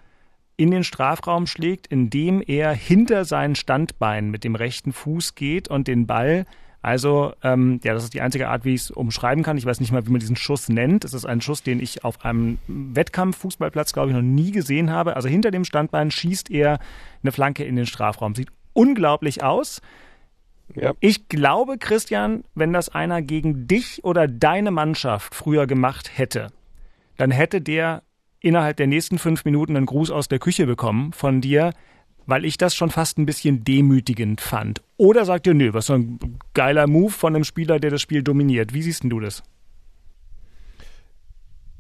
in den Strafraum schlägt, indem er hinter sein Standbein mit dem rechten Fuß geht und den Ball also, ähm, ja, das ist die einzige Art, wie ich es umschreiben kann. Ich weiß nicht mal, wie man diesen Schuss nennt. Es ist ein Schuss, den ich auf einem Wettkampf-Fußballplatz, glaube ich, noch nie gesehen habe. Also hinter dem Standbein schießt er eine Flanke in den Strafraum. Sieht unglaublich aus. Ja. Ich glaube, Christian, wenn das einer gegen dich oder deine Mannschaft früher gemacht hätte, dann hätte der innerhalb der nächsten fünf Minuten einen Gruß aus der Küche bekommen von dir, weil ich das schon fast ein bisschen demütigend fand. Oder sagt ihr, nö, was so ein geiler Move von einem Spieler, der das Spiel dominiert. Wie siehst denn du das?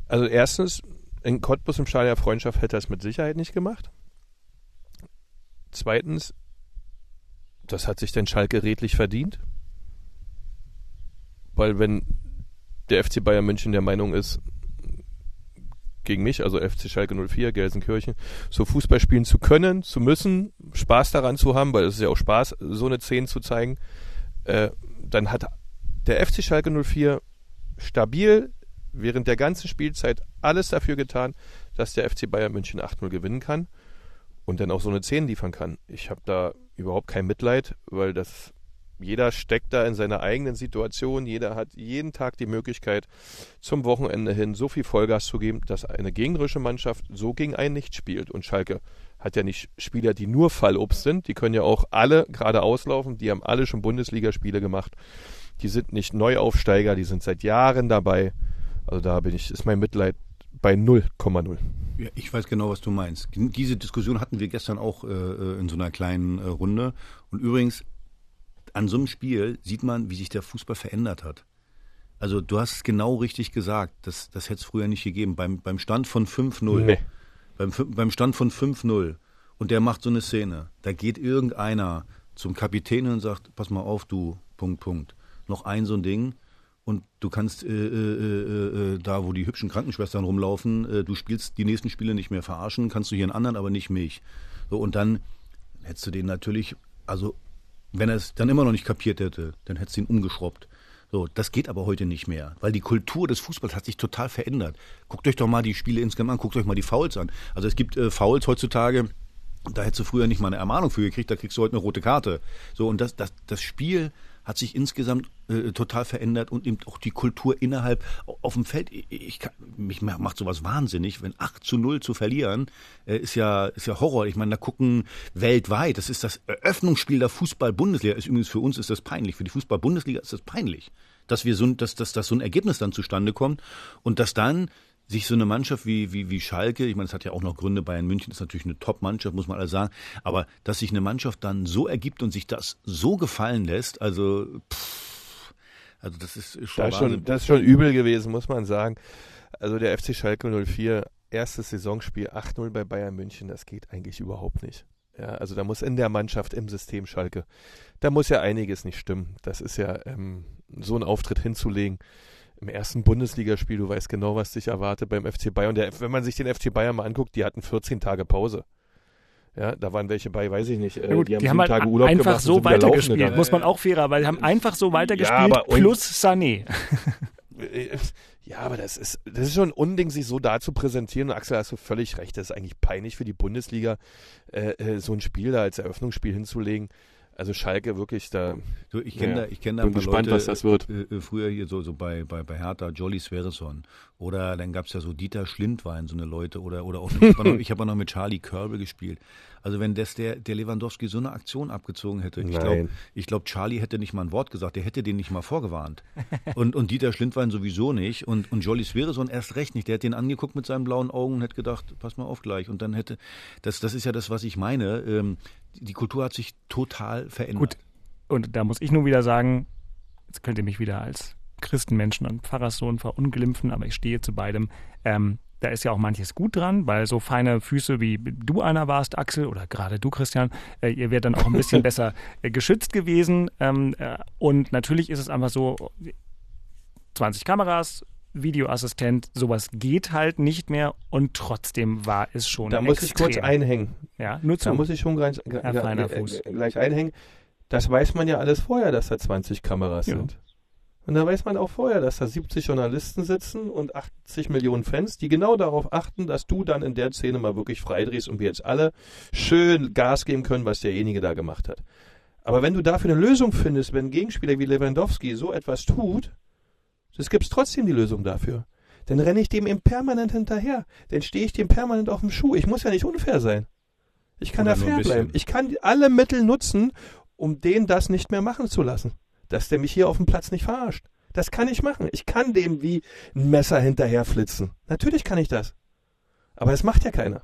Also erstens, in Cottbus im Stadion der Freundschaft hätte er es mit Sicherheit nicht gemacht. Zweitens, das hat sich denn Schalke redlich verdient. Weil wenn der FC Bayern München der Meinung ist, gegen mich, also FC Schalke 04, Gelsenkirchen, so Fußball spielen zu können, zu müssen, Spaß daran zu haben, weil es ist ja auch Spaß, so eine 10 zu zeigen, äh, dann hat der FC Schalke 04 stabil während der ganzen Spielzeit alles dafür getan, dass der FC Bayern München 8-0 gewinnen kann und dann auch so eine 10 liefern kann. Ich habe da überhaupt kein Mitleid, weil das jeder steckt da in seiner eigenen Situation, jeder hat jeden Tag die Möglichkeit, zum Wochenende hin so viel Vollgas zu geben, dass eine gegnerische Mannschaft so gegen einen nicht spielt. Und Schalke hat ja nicht Spieler, die nur Fallobst sind, die können ja auch alle gerade auslaufen, die haben alle schon Bundesligaspiele gemacht. Die sind nicht Neuaufsteiger, die sind seit Jahren dabei. Also da bin ich, ist mein Mitleid bei 0,0. Ja, ich weiß genau, was du meinst. Diese Diskussion hatten wir gestern auch äh, äh, in so einer kleinen äh, Runde. Und übrigens, an so einem Spiel sieht man, wie sich der Fußball verändert hat. Also du hast es genau richtig gesagt, das, das hätte es früher nicht gegeben. Beim, beim Stand von 5-0, nee. beim, beim Stand von 5-0 und der macht so eine Szene, da geht irgendeiner zum Kapitän und sagt, pass mal auf, du, Punkt, Punkt. Noch ein so ein Ding und du kannst äh, äh, äh, da, wo die hübschen Krankenschwestern rumlaufen, äh, du spielst die nächsten Spiele nicht mehr verarschen, kannst du hier einen anderen, aber nicht mich. So, und dann hättest du den natürlich, also wenn er es dann immer noch nicht kapiert hätte, dann hättest du ihn umgeschraubt. So, das geht aber heute nicht mehr, weil die Kultur des Fußballs hat sich total verändert. Guckt euch doch mal die Spiele insgesamt an, guckt euch mal die Fouls an. Also es gibt äh, Fouls heutzutage, da hättest du früher nicht mal eine Ermahnung für gekriegt, da kriegst du heute eine rote Karte. So, und das, das, das Spiel hat sich insgesamt äh, total verändert und eben auch die Kultur innerhalb auf dem Feld. Ich, ich kann, mich macht sowas wahnsinnig, wenn 8 zu 0 zu verlieren, äh, ist ja ist ja Horror. Ich meine, da gucken weltweit, das ist das Eröffnungsspiel der Fußball-Bundesliga. Ist übrigens für uns ist das peinlich, für die Fußball-Bundesliga ist das peinlich, dass wir so dass, dass, dass so ein Ergebnis dann zustande kommt und dass dann sich so eine Mannschaft wie, wie, wie Schalke, ich meine, es hat ja auch noch Gründe, Bayern München ist natürlich eine Top-Mannschaft, muss man alles sagen, aber dass sich eine Mannschaft dann so ergibt und sich das so gefallen lässt, also, pff, also das ist schon, das ist schon, das ist schon übel gewesen, muss man sagen. Also der FC Schalke 04, erstes Saisonspiel 8-0 bei Bayern München, das geht eigentlich überhaupt nicht. Ja, also da muss in der Mannschaft, im System Schalke, da muss ja einiges nicht stimmen. Das ist ja ähm, so einen Auftritt hinzulegen im ersten Bundesligaspiel, du weißt genau, was dich erwartet beim FC Bayern. Der, wenn man sich den FC Bayern mal anguckt, die hatten 14 Tage Pause. Ja, da waren welche bei, weiß ich nicht. Äh, gut, die haben, die haben halt Tage Urlaub einfach gemacht so weitergespielt, muss man auch fairer, weil die haben einfach so weitergespielt, ja, plus Sané. Ja, aber das ist, das ist schon ein Unding, sich so da zu präsentieren. Und Axel, hast du völlig recht. Das ist eigentlich peinlich für die Bundesliga, äh, äh so ein Spiel da als Eröffnungsspiel hinzulegen. Also Schalke wirklich da. Du, ich kenne ja, da, ich kenne da bin gespannt, Leute, was das wird. Äh, äh, früher hier so, so bei, bei, bei Hertha, Jolly Sverreson. Oder dann gab es ja so Dieter Schlindwein, so eine Leute. Oder, oder auch, ich habe hab [laughs] noch mit Charlie Körbel gespielt. Also wenn das der, der Lewandowski so eine Aktion abgezogen hätte, ich glaube, ich glaub, Charlie hätte nicht mal ein Wort gesagt, der hätte den nicht mal vorgewarnt. [laughs] Und, und Dieter Schlindwein sowieso nicht. Und, und Jolly Sverreson erst recht nicht. Der hat den angeguckt mit seinen blauen Augen und hätte gedacht, pass mal auf gleich. Und dann hätte, das, das ist ja das, was ich meine. Ähm, die Kultur hat sich total verändert. Gut, und da muss ich nun wieder sagen, jetzt könnt ihr mich wieder als Christenmenschen und Pfarrerssohn verunglimpfen, aber ich stehe zu beidem. Ähm, da ist ja auch manches gut dran, weil so feine Füße wie du einer warst, Axel, oder gerade du, Christian, äh, ihr wärt dann auch ein bisschen [laughs] besser äh, geschützt gewesen. Ähm, äh, und natürlich ist es einfach so, 20 Kameras, Videoassistent, sowas geht halt nicht mehr und trotzdem war es schon. Da muss extrem. ich kurz einhängen. Ja, nur zu. Da muss ich schon gleich, gleich einhängen. Das weiß man ja alles vorher, dass da 20 Kameras ja. sind. Und da weiß man auch vorher, dass da 70 Journalisten sitzen und 80 Millionen Fans, die genau darauf achten, dass du dann in der Szene mal wirklich freidrehst und wir jetzt alle schön Gas geben können, was derjenige da gemacht hat. Aber wenn du dafür eine Lösung findest, wenn ein Gegenspieler wie Lewandowski so etwas tut, es gibt trotzdem die Lösung dafür. Dann renne ich dem eben permanent hinterher. Dann stehe ich dem permanent auf dem Schuh. Ich muss ja nicht unfair sein. Ich kann Oder da fair bleiben. Ich kann alle Mittel nutzen, um den das nicht mehr machen zu lassen. Dass der mich hier auf dem Platz nicht verarscht. Das kann ich machen. Ich kann dem wie ein Messer hinterher flitzen. Natürlich kann ich das. Aber das macht ja keiner.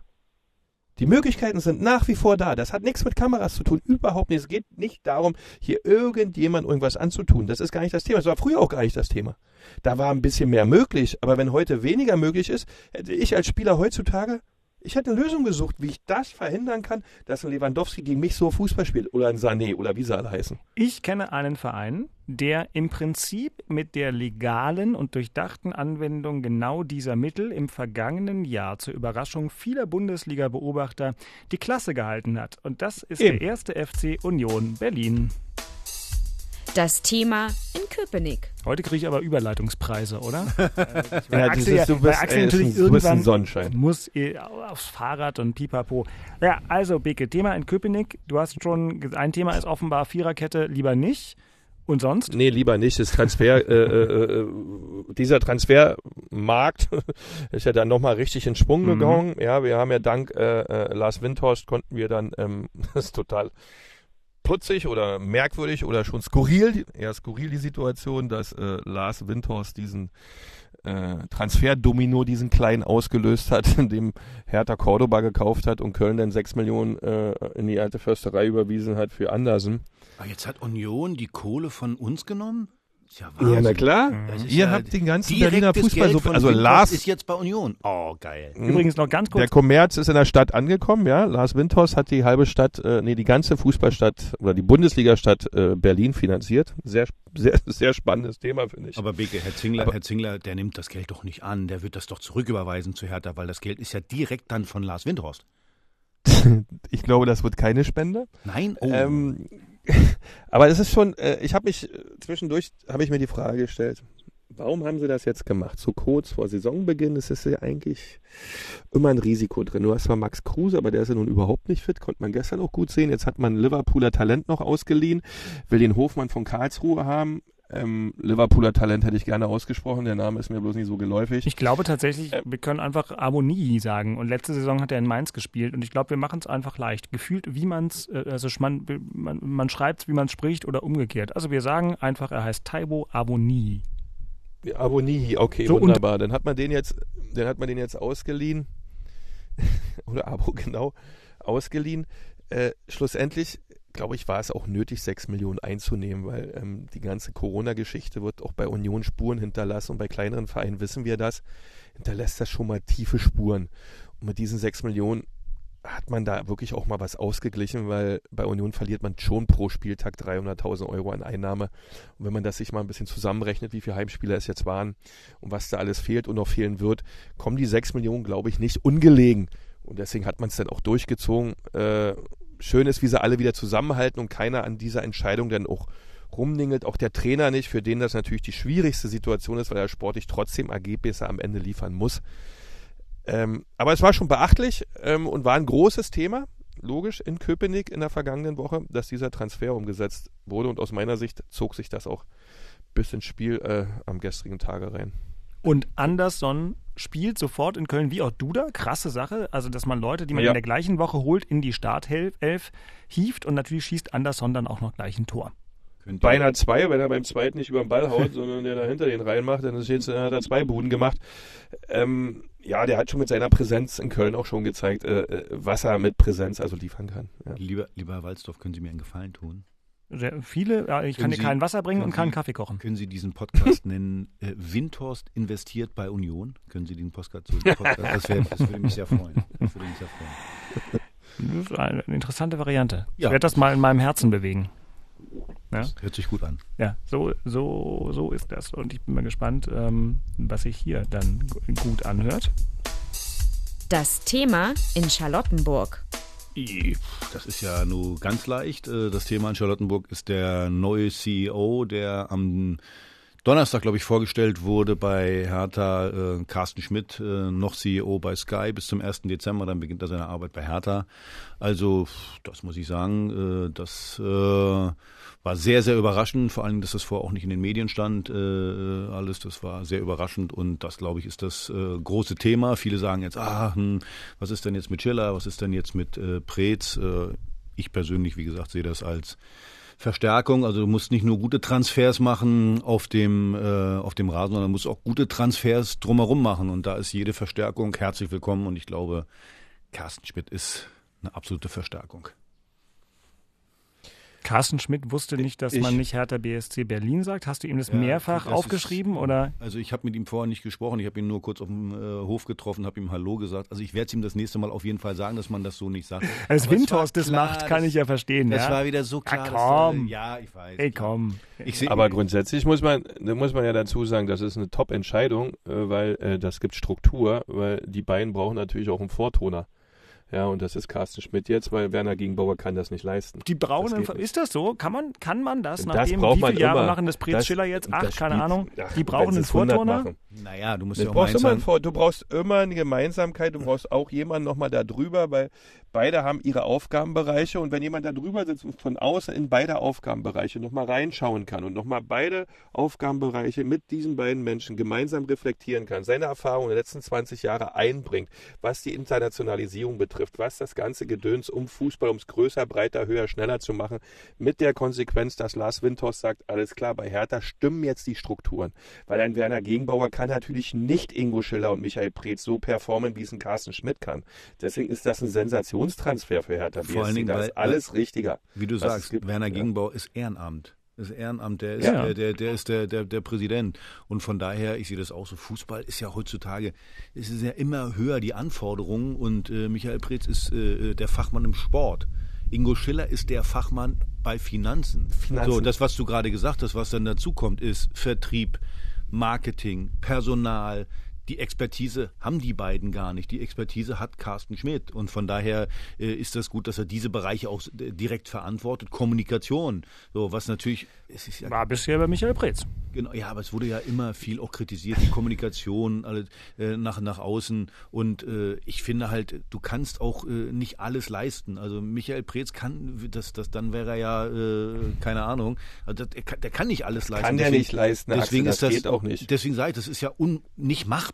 Die Möglichkeiten sind nach wie vor da. Das hat nichts mit Kameras zu tun. Überhaupt nicht. Es geht nicht darum, hier irgendjemand irgendwas anzutun. Das ist gar nicht das Thema. Das war früher auch gar nicht das Thema. Da war ein bisschen mehr möglich. Aber wenn heute weniger möglich ist, hätte ich als Spieler heutzutage ich hätte eine Lösung gesucht, wie ich das verhindern kann, dass ein Lewandowski gegen mich so Fußball spielt oder ein Sané oder wie sie alle heißen. Ich kenne einen Verein, der im Prinzip mit der legalen und durchdachten Anwendung genau dieser Mittel im vergangenen Jahr zur Überraschung vieler Bundesliga-Beobachter die Klasse gehalten hat. Und das ist Eben. der erste FC Union Berlin. Das Thema Köpenick. Heute kriege ich aber Überleitungspreise, oder? [laughs] ja, Axel, dieses, du bist, Axel ey, natürlich irgendwann Sonnenschein. muss aufs Fahrrad und pipapo. Ja, also Beke, Thema in Köpenick. Du hast schon, ein Thema ist offenbar Viererkette, lieber nicht. Und sonst? Nee, lieber nicht. Das Transfer, äh, äh, äh dieser Transfermarkt [laughs] ist ja dann nochmal richtig in Sprung mhm. gegangen. Ja, wir haben ja dank äh, äh Lars Windhorst konnten wir dann, ähm, [laughs] das ist total putzig oder merkwürdig oder schon skurril, eher skurril die Situation, dass äh, Lars Windhorst diesen äh, Transferdomino, diesen kleinen ausgelöst hat, [laughs] indem Hertha Cordoba gekauft hat und Köln dann 6 Millionen äh, in die alte Försterei überwiesen hat für Andersen. Aber jetzt hat Union die Kohle von uns genommen? Ja, ja, na klar. Ihr ja habt den ganzen Berliner Fußball so, also Lars ist jetzt bei Union. Oh, geil. Mhm. Übrigens noch ganz kurz. Der Kommerz ist in der Stadt angekommen, ja. Lars Windhorst hat die halbe Stadt, äh, nee, die ganze Fußballstadt oder die Bundesligastadt äh, Berlin finanziert. Sehr, sehr, [laughs] sehr spannendes Thema, finde ich. Aber Beke, Herr Zingler, Aber, Herr Zingler, der nimmt das Geld doch nicht an. Der wird das doch zurücküberweisen zu Hertha, weil das Geld ist ja direkt dann von Lars Windhorst. [laughs] ich glaube, das wird keine Spende. Nein. Oh. Ähm, [laughs] aber es ist schon, äh, ich habe mich äh, zwischendurch, habe ich mir die Frage gestellt, warum haben sie das jetzt gemacht? So kurz vor Saisonbeginn ist es ja eigentlich immer ein Risiko drin. Du hast zwar Max Kruse, aber der ist ja nun überhaupt nicht fit, konnte man gestern auch gut sehen. Jetzt hat man Liverpooler Talent noch ausgeliehen, will den Hofmann von Karlsruhe haben. Ähm, Liverpooler Talent hätte ich gerne ausgesprochen, der Name ist mir bloß nicht so geläufig. Ich glaube tatsächlich, ähm, wir können einfach Abonnie sagen. Und letzte Saison hat er in Mainz gespielt und ich glaube, wir machen es einfach leicht. Gefühlt, wie man's, äh, also man, man, man schreibt es, wie man es spricht oder umgekehrt. Also wir sagen einfach, er heißt Taibo Abonnie. Abonnie, okay, so, wunderbar. Dann hat man den jetzt, dann hat man den jetzt ausgeliehen. [laughs] oder Abo, genau, ausgeliehen. Äh, schlussendlich glaube ich, war es auch nötig, 6 Millionen einzunehmen, weil ähm, die ganze Corona-Geschichte wird auch bei Union Spuren hinterlassen und bei kleineren Vereinen wissen wir das, hinterlässt das schon mal tiefe Spuren. Und mit diesen 6 Millionen hat man da wirklich auch mal was ausgeglichen, weil bei Union verliert man schon pro Spieltag 300.000 Euro an Einnahme. Und wenn man das sich mal ein bisschen zusammenrechnet, wie viele Heimspieler es jetzt waren und was da alles fehlt und noch fehlen wird, kommen die 6 Millionen, glaube ich, nicht ungelegen. Und deswegen hat man es dann auch durchgezogen. Äh, schön ist, wie sie alle wieder zusammenhalten und keiner an dieser Entscheidung dann auch rumningelt, auch der Trainer nicht, für den das natürlich die schwierigste Situation ist, weil er sportlich trotzdem Ergebnisse am Ende liefern muss. Ähm, aber es war schon beachtlich ähm, und war ein großes Thema, logisch, in Köpenick in der vergangenen Woche, dass dieser Transfer umgesetzt wurde und aus meiner Sicht zog sich das auch bis ins Spiel äh, am gestrigen Tage rein. Und Anderson spielt sofort in Köln wie auch Duda. Krasse Sache. Also, dass man Leute, die man ja. in der gleichen Woche holt, in die Startelf hieft und natürlich schießt Anderson dann auch noch gleich ein Tor. Beinahe zwei, wenn er beim zweiten nicht über den Ball haut, sondern der dahinter den reinmacht, dann ist jetzt, äh, hat er zwei Buden gemacht. Ähm, ja, der hat schon mit seiner Präsenz in Köln auch schon gezeigt, äh, äh was er mit Präsenz also liefern kann. Ja. Lieber, lieber Herr Walzdorf, können Sie mir einen Gefallen tun? Sehr viele, ich können kann dir kein Wasser bringen und keinen Kaffee kochen. Können Sie diesen Podcast [laughs] nennen? Äh, Windhorst investiert bei Union? Können Sie den Podcast so Podcast, das, wär, das, würde mich sehr freuen. Das würde mich sehr freuen. Das ist eine interessante Variante. Ja. Ich werde das mal in meinem Herzen bewegen. Ja? Das hört sich gut an. Ja, so, so, so ist das. Und ich bin mal gespannt, ähm, was sich hier dann gut anhört. Das Thema in Charlottenburg. Das ist ja nur ganz leicht. Äh, das Thema in Charlottenburg ist der neue CEO, der am Donnerstag, glaube ich, vorgestellt wurde bei Hertha äh, Carsten Schmidt, äh, noch CEO bei Sky bis zum 1. Dezember, dann beginnt er seine Arbeit bei Hertha. Also, das muss ich sagen, äh, das äh, war sehr, sehr überraschend, vor allem, dass das vorher auch nicht in den Medien stand, äh, alles, das war sehr überraschend und das, glaube ich, ist das äh, große Thema. Viele sagen jetzt, ah, hm, was ist denn jetzt mit Schiller, was ist denn jetzt mit äh, Preetz? Äh, ich persönlich, wie gesagt, sehe das als Verstärkung. Also du musst nicht nur gute Transfers machen auf dem, äh, auf dem Rasen, sondern du musst auch gute Transfers drumherum machen. Und da ist jede Verstärkung herzlich willkommen. Und ich glaube, Carsten Schmidt ist eine absolute Verstärkung. Carsten Schmidt wusste nicht, dass ich, man nicht Hertha BSC Berlin sagt. Hast du ihm das ja, mehrfach das aufgeschrieben? Ist, oder? Also ich habe mit ihm vorher nicht gesprochen. Ich habe ihn nur kurz auf dem äh, Hof getroffen, habe ihm Hallo gesagt. Also ich werde es ihm das nächste Mal auf jeden Fall sagen, dass man das so nicht sagt. [laughs] Als Windhorst das klar, macht, kann ich ja verstehen. Das ja? war wieder so klar. Ah, komm. Dass, ja, ich weiß. Ey, komm. Ich Aber grundsätzlich muss man, muss man ja dazu sagen, das ist eine Top-Entscheidung, äh, weil äh, das gibt Struktur, weil die beiden brauchen natürlich auch einen Vortoner. Ja, und das ist Carsten Schmidt jetzt, weil Werner Gegenbauer kann das nicht leisten. Die brauchen, das ist das so? Kann man, kann man das, das nachdem wie viele Jahre immer. machen das Prez Schiller jetzt? Acht, keine Ahnung. Ach, die brauchen einen Vorturner? Naja, du musst ja auch brauchst immer einen, Du brauchst immer eine Gemeinsamkeit, du brauchst auch jemanden nochmal da drüber, weil beide haben ihre Aufgabenbereiche und wenn jemand da drüber sitzt und von außen in beide Aufgabenbereiche nochmal reinschauen kann und nochmal beide Aufgabenbereiche mit diesen beiden Menschen gemeinsam reflektieren kann, seine Erfahrungen der letzten 20 Jahre einbringt, was die Internationalisierung betrifft, was das ganze Gedöns um Fußball, ums größer, breiter, höher, schneller zu machen, mit der Konsequenz, dass Lars Windhorst sagt, alles klar, bei Hertha stimmen jetzt die Strukturen, weil ein Werner Gegenbauer kann natürlich nicht Ingo Schiller und Michael Preetz so performen, wie es ein Carsten Schmidt kann. Deswegen ist das ein Sensationstransfer für Hertha BSC. Vor allen Dingen, da ist alles richtiger. Wie du sagst, gibt, Werner ja. Gegenbauer ist Ehrenamt. Das Ehrenamt, der ist, ja. der, der, der, ist der, der, der Präsident. Und von daher, ich sehe das auch so, Fußball ist ja heutzutage, es ist ja immer höher die Anforderungen und äh, Michael Preetz ist äh, der Fachmann im Sport. Ingo Schiller ist der Fachmann bei Finanzen. Finanzen. So, das, was du gerade gesagt hast, was dann dazu kommt, ist Vertrieb, Marketing, Personal, die Expertise haben die beiden gar nicht. Die Expertise hat Carsten Schmidt. Und von daher äh, ist das gut, dass er diese Bereiche auch äh, direkt verantwortet. Kommunikation, so was natürlich. Ja, War bisher bei Michael Preetz. Genau, ja, aber es wurde ja immer viel auch kritisiert, die Kommunikation alle, äh, nach, nach außen. Und äh, ich finde halt, du kannst auch äh, nicht alles leisten. Also Michael Preetz kann, das, das dann wäre er ja, äh, keine Ahnung, also das, der, kann nicht alles leisten. Kann der deswegen, nicht leisten, deswegen Axel, das ist das, geht auch nicht. Deswegen sage ich, das ist ja un, nicht machbar.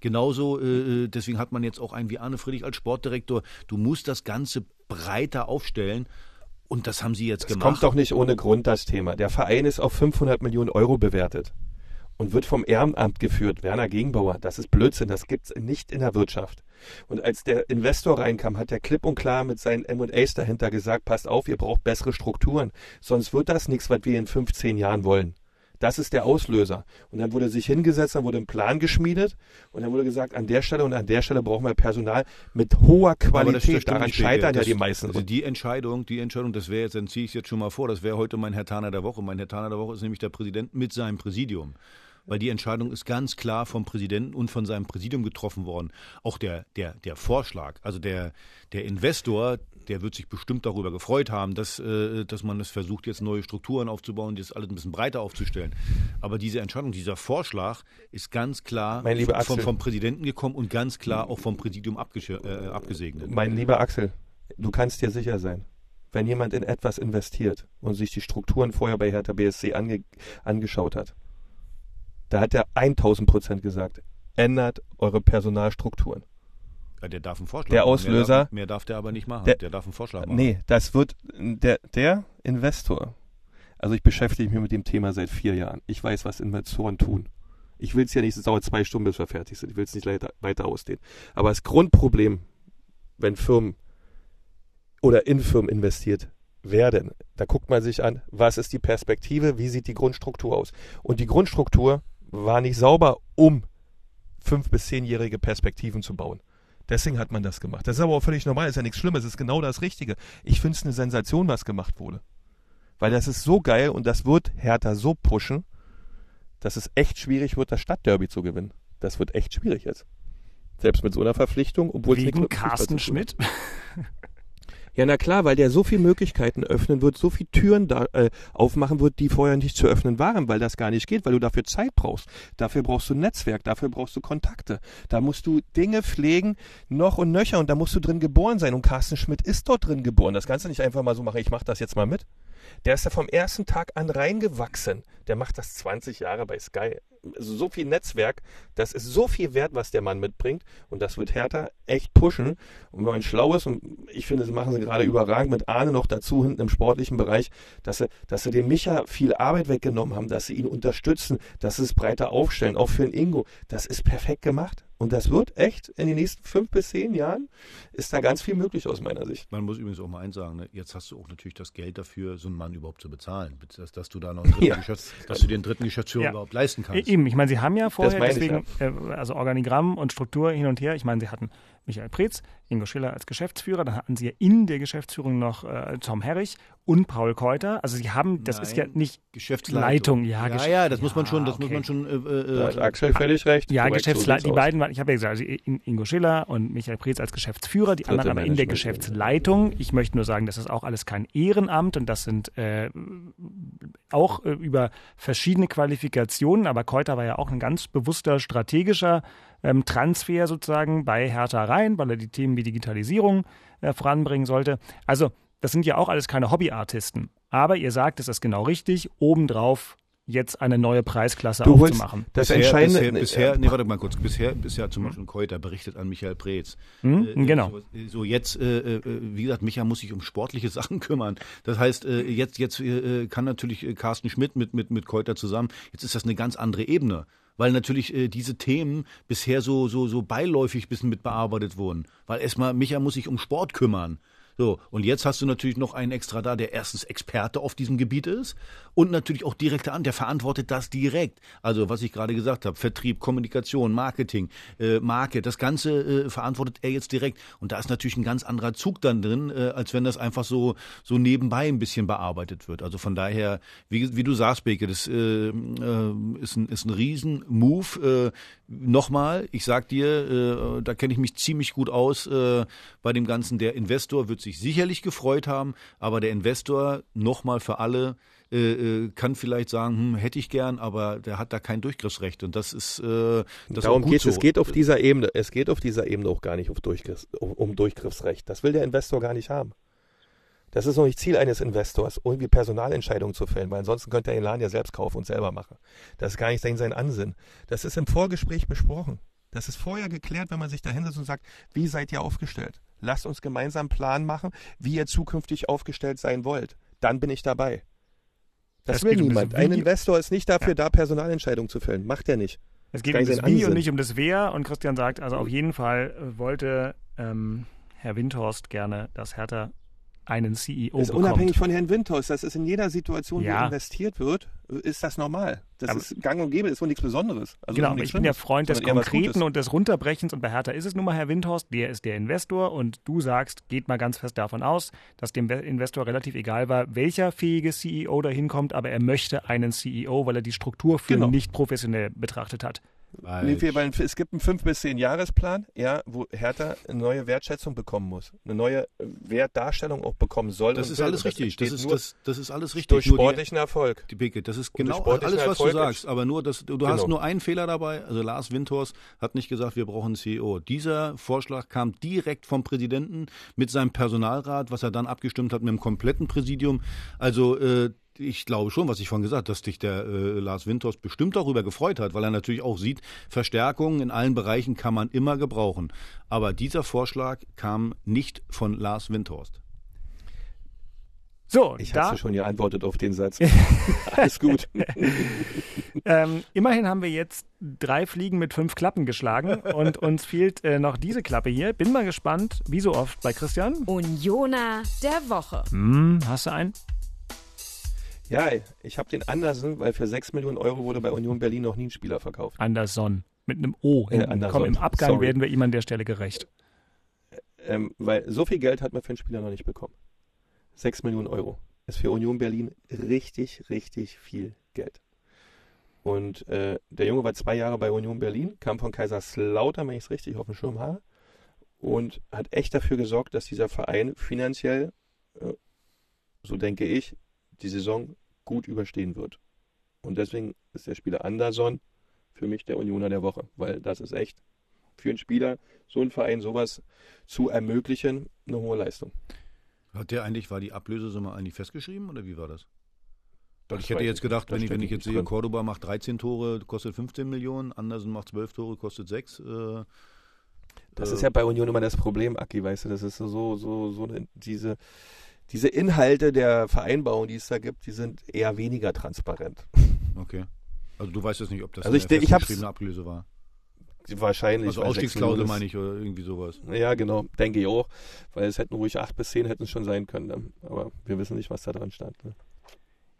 Genauso, äh, deswegen hat man jetzt auch einen wie Arne Friedrich als Sportdirektor. Du musst das Ganze breiter aufstellen. Und das haben sie jetzt das gemacht. kommt doch nicht ohne Grund das Thema. Der Verein ist auf 500 Millionen Euro bewertet und wird vom Ehrenamt geführt. Werner Gegenbauer, das ist Blödsinn, das gibt's nicht in der Wirtschaft. Und als der Investor reinkam, hat er klipp und klar mit seinen M&As dahinter gesagt, passt auf, ihr braucht bessere Strukturen, sonst wird das nichts, was wir in 15 Jahren wollen. Das ist der Auslöser. Und dann wurde sich hingesetzt, dann wurde ein Plan geschmiedet und dann wurde gesagt, an der Stelle und an der Stelle brauchen wir Personal mit hoher Qualität. Daran scheitern das, ja die meisten. Also die Entscheidung, die Entscheidung, das wäre jetzt, dann ziehe ich es jetzt schon mal vor, das wäre heute mein Herr Taner der Woche. Mein Herr Taner der Woche ist nämlich der Präsident mit seinem Präsidium weil die Entscheidung ist ganz klar vom Präsidenten und von seinem Präsidium getroffen worden. Auch der, der, der Vorschlag, also der, der Investor, der wird sich bestimmt darüber gefreut haben, dass, äh, dass man es versucht, jetzt neue Strukturen aufzubauen, das alles ein bisschen breiter aufzustellen. Aber diese Entscheidung, dieser Vorschlag ist ganz klar vom, vom, Präsidenten gekommen und ganz klar auch vom Präsidium äh, abgesegnet. Mein lieber Axel, du kannst dir sicher sein, wenn jemand in etwas investiert und sich die Strukturen vorher bei Hertha BSC ange angeschaut hat, da hat er 1000 Prozent gesagt, ändert eure Personalstrukturen. Ja, der darf einen Vorschlag Der Auslöser. Mehr darf, mehr darf der aber nicht machen. Der, der, darf einen Vorschlag machen. Nee, das wird der, der Investor. Also ich beschäftige mich mit dem Thema seit vier Jahren. Ich weiß, was Investoren tun. Ich will es ja nicht, es dauert zwei Stunden, bis wir fertig sind. Ich will es nicht weiter, weiter ausdehnen. Aber das Grundproblem, wenn Firmen oder in Firmen investiert werden, da guckt man sich an, was ist die Perspektive, wie sieht die Grundstruktur aus. Und die Grundstruktur war nicht sauber, um fünf- bis zehnjährige Perspektiven zu bauen. Deswegen hat man das gemacht. Das ist aber auch völlig normal, das ist ja nichts Schlimmes, es ist genau das Richtige. Ich finde es eine Sensation, was gemacht wurde. Weil das ist so geil und das wird Hertha so pushen, dass es echt schwierig wird, das Stadtderby zu gewinnen. Das wird echt schwierig jetzt. Selbst mit so einer Verpflichtung, obwohl Wegen es Carsten Schmidt? Ja, na klar, weil der so viele Möglichkeiten öffnen wird, so viele Türen da, äh, aufmachen wird, die vorher nicht zu öffnen waren, weil das gar nicht geht, weil du dafür Zeit brauchst. Dafür brauchst du ein Netzwerk, dafür brauchst du Kontakte. Da musst du Dinge pflegen, noch und nöcher und da musst du drin geboren sein. Und Carsten Schmidt ist dort drin geboren. Das kannst du nicht einfach mal so machen, ich mach das jetzt mal mit. Der ist da vom ersten Tag an reingewachsen. Der macht das 20 Jahre bei Sky. Also so viel Netzwerk, das ist so viel wert, was der Mann mitbringt. Und das wird Hertha echt pushen. Und wenn man schlau ist, und ich finde, sie machen sie gerade überragend mit Arne noch dazu hinten im sportlichen Bereich, dass sie, dass sie dem Micha viel Arbeit weggenommen haben, dass sie ihn unterstützen, dass sie es breiter aufstellen, auch für den Ingo. Das ist perfekt gemacht. Und das wird echt in den nächsten fünf bis zehn Jahren ist da ganz viel möglich aus meiner Sicht. Man muss übrigens auch mal eins sagen, ne? jetzt hast du auch natürlich das Geld dafür, so einen Mann überhaupt zu bezahlen, dass, dass du da noch einen [laughs] dritten ja. Geschäfts-, dass du den dritten Geschäftsführer ja. überhaupt leisten kannst. Eben, ich meine, sie haben ja vorher deswegen, ich, ja. Äh, also Organigramm und Struktur hin und her, ich meine, sie hatten Michael Preetz, Ingo Schiller als Geschäftsführer, dann hatten sie ja in der Geschäftsführung noch äh, Tom Herrich und Paul Keuter. Also sie haben, das Nein, ist ja nicht Geschäftsleitung. Ja, ja, ja, das ja, muss man schon, das okay. muss man schon. Äh, äh, da hat Axel völlig recht. Ja, Geschäftsleitung. So die beiden waren, ich habe ja gesagt, also Ingo Schiller und Michael Preetz als Geschäftsführer, die anderen aber in der Geschäftsleitung. Ich möchte nur sagen, das ist auch alles kein Ehrenamt und das sind äh, auch äh, über verschiedene Qualifikationen. Aber Keuter war ja auch ein ganz bewusster strategischer ähm, Transfer sozusagen bei Hertha rein, weil er die Themen wie Digitalisierung äh, voranbringen sollte. Also das sind ja auch alles keine Hobbyartisten. Aber ihr sagt, es ist genau richtig, obendrauf jetzt eine neue Preisklasse du aufzumachen. Das bisher, Entscheidende. Bisher, bisher, nee, warte mal kurz. Bisher, bisher zum Beispiel Keuter berichtet an Michael Preetz. Hm? Äh, genau. So, so jetzt, äh, äh, wie gesagt, Michael muss sich um sportliche [laughs] Sachen kümmern. Das heißt, äh, jetzt, jetzt äh, kann natürlich äh, Carsten Schmidt mit, mit, mit Keuter zusammen. Jetzt ist das eine ganz andere Ebene weil natürlich äh, diese Themen bisher so, so, so beiläufig bisschen mit bearbeitet wurden. Weil erstmal, Micha muss sich um Sport kümmern. So, und jetzt hast du natürlich noch einen extra da, der erstens Experte auf diesem Gebiet ist und natürlich auch direkter an, der verantwortet das direkt. Also, was ich gerade gesagt habe, Vertrieb, Kommunikation, Marketing, äh, Marke, das Ganze äh, verantwortet er jetzt direkt. Und da ist natürlich ein ganz anderer Zug dann drin, äh, als wenn das einfach so, so nebenbei ein bisschen bearbeitet wird. Also von daher, wie, wie du sagst, Beke, das äh, äh, ist ein, ist ein Riesen-Move. Äh, Nochmal, ich sag dir, da kenne ich mich ziemlich gut aus bei dem Ganzen. Der Investor wird sich sicherlich gefreut haben, aber der Investor, nochmal für alle, äh, äh, kann vielleicht sagen, hm, hätte ich gern, aber der hat da kein Durchgriffsrecht und das ist äh, das Darum geht so. es. geht auf dieser Ebene, es geht auf dieser Ebene auch gar nicht auf Durchgriffs, um, um Durchgriffsrecht. Das will der Investor gar nicht haben. Das ist noch nicht Ziel eines Investors, irgendwie Personalentscheidungen zu fällen, weil ansonsten könnte er den Laden ja selbst kaufen und selber machen. Das ist gar nicht sein Ansinn. Das ist im Vorgespräch besprochen. Das ist vorher geklärt, wenn man sich da hinsetzt und sagt, wie seid ihr aufgestellt? Lasst uns gemeinsam einen Plan machen, wie ihr zukünftig aufgestellt sein wollt. Dann bin ich dabei. Das, das will niemand. Ein Investor ist nicht dafür ja. da, Personalentscheidungen zu fällen. Macht er nicht. Es geht um das Wie und nicht um das Wer. Und Christian sagt, also auf jeden Fall wollte ähm, Herr Windhorst gerne, dass Hertha einen CEO das ist bekommt. Unabhängig von Herrn Windhaus, das ist in jeder Situation, ja. wo investiert wird, ist das normal. Das aber ist gang und gäbe, das ist wohl nichts Besonderes. Also genau, ich bin ja Freund des Konkreten und des Runterbrechens und bei Hertha ist es nun mal Herr Windhorst, der ist der Investor und du sagst, geht mal ganz fest davon aus, dass dem Investor relativ egal war, welcher fähige CEO da hinkommt, aber er möchte einen CEO, weil er die Struktur für genau. nicht professionell betrachtet hat. Nee, weil es gibt einen 5- bis 10-Jahresplan, ja, wo Hertha eine neue Wertschätzung bekommen muss, eine neue Wertdarstellung auch bekommen soll. Das ist alles richtig. Das ist, das, das ist alles richtig. Durch sportlichen die, Erfolg. Die Bicke, das ist genau alles, was Erfolg du sagst. Aber nur, dass, du genau. hast nur einen Fehler dabei. Also Lars Windhorst hat nicht gesagt, wir brauchen einen CEO. Dieser Vorschlag kam direkt vom Präsidenten mit seinem Personalrat, was er dann abgestimmt hat mit dem kompletten Präsidium. Also äh, ich glaube schon, was ich vorhin gesagt habe, dass sich der äh, Lars Winters bestimmt darüber gefreut hat, weil er natürlich auch sieht, Verstärkungen in allen Bereichen kann man immer gebrauchen. Aber dieser Vorschlag kam nicht von Lars Windhorst. So, ich habe schon geantwortet auf den Satz. [laughs] Alles gut. [laughs] ähm, immerhin haben wir jetzt drei Fliegen mit fünf Klappen geschlagen und uns fehlt äh, noch diese Klappe hier. Bin mal gespannt, wie so oft bei Christian. Unioner der Woche. Hm, hast du einen? Ja, ich habe den Andersen, weil für 6 Millionen Euro wurde bei Union Berlin noch nie ein Spieler verkauft. Anderson. Mit einem O. Äh, Komm, im Abgang Sorry. werden wir ihm an der Stelle gerecht. Ähm, weil so viel Geld hat man für einen Spieler noch nicht bekommen. 6 Millionen Euro ist für Union Berlin richtig, richtig viel Geld. Und äh, der Junge war zwei Jahre bei Union Berlin, kam von Kaiserslautern, wenn ich es richtig auf dem Schirm habe, und hat echt dafür gesorgt, dass dieser Verein finanziell, äh, so denke ich, die Saison gut überstehen wird. Und deswegen ist der Spieler Anderson für mich der Unioner der Woche, weil das ist echt für einen Spieler, so einen Verein sowas zu ermöglichen, eine hohe Leistung. Hat der eigentlich, war die Ablösesumme eigentlich festgeschrieben oder wie war das? Weil ich hätte jetzt gedacht, wenn ich, wenn ich jetzt sehe, drin. Cordoba macht 13 Tore, kostet 15 Millionen, Andersen macht 12 Tore, kostet 6. Äh, das äh, ist ja bei Union immer das Problem, Aki, weißt du, das ist so, so, so eine, diese, diese Inhalte der Vereinbarung, die es da gibt, die sind eher weniger transparent. Okay. Also du weißt jetzt nicht, ob das also eine ich, ich Ablöse war. Wahrscheinlich. Also Ausstiegsklausel meine ich oder irgendwie sowas. Ja, genau, denke ich auch. Weil es hätten ruhig acht bis zehn hätten es schon sein können. Dann. Aber wir wissen nicht, was da dran stand. Ne?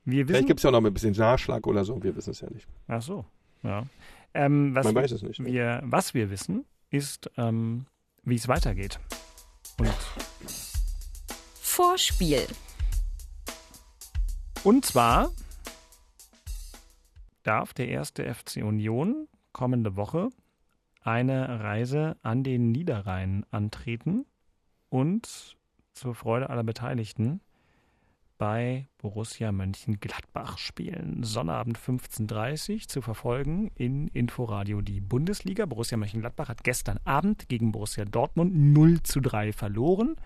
Wir wissen, Vielleicht gibt es ja auch noch ein bisschen Nachschlag oder so, wir wissen es ja nicht. Ach so, ja. Ähm, was Man weiß es nicht. Ne? Wir, was wir wissen, ist, ähm, wie es weitergeht. Und Vorspiel. Und zwar darf der erste FC Union kommende Woche eine Reise an den Niederrhein antreten und zur Freude aller Beteiligten bei Borussia Mönchengladbach spielen. Sonnabend 15.30 Uhr zu verfolgen in Inforadio die Bundesliga. Borussia Mönchengladbach hat gestern Abend gegen Borussia Dortmund 0 zu 3 verloren.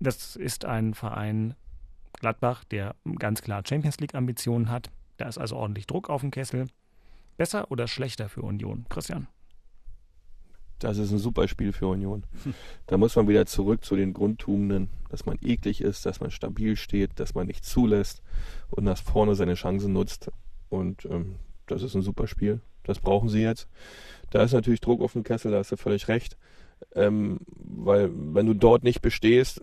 Das ist ein Verein Gladbach, der ganz klar Champions League-Ambitionen hat. Da ist also ordentlich Druck auf dem Kessel. Besser oder schlechter für Union, Christian? Das ist ein super Spiel für Union. Da muss man wieder zurück zu den Grundtugenden, dass man eklig ist, dass man stabil steht, dass man nicht zulässt und dass vorne seine Chancen nutzt. Und ähm, das ist ein super Spiel. Das brauchen sie jetzt. Da ist natürlich Druck auf dem Kessel, da hast du völlig recht. Ähm, weil wenn du dort nicht bestehst,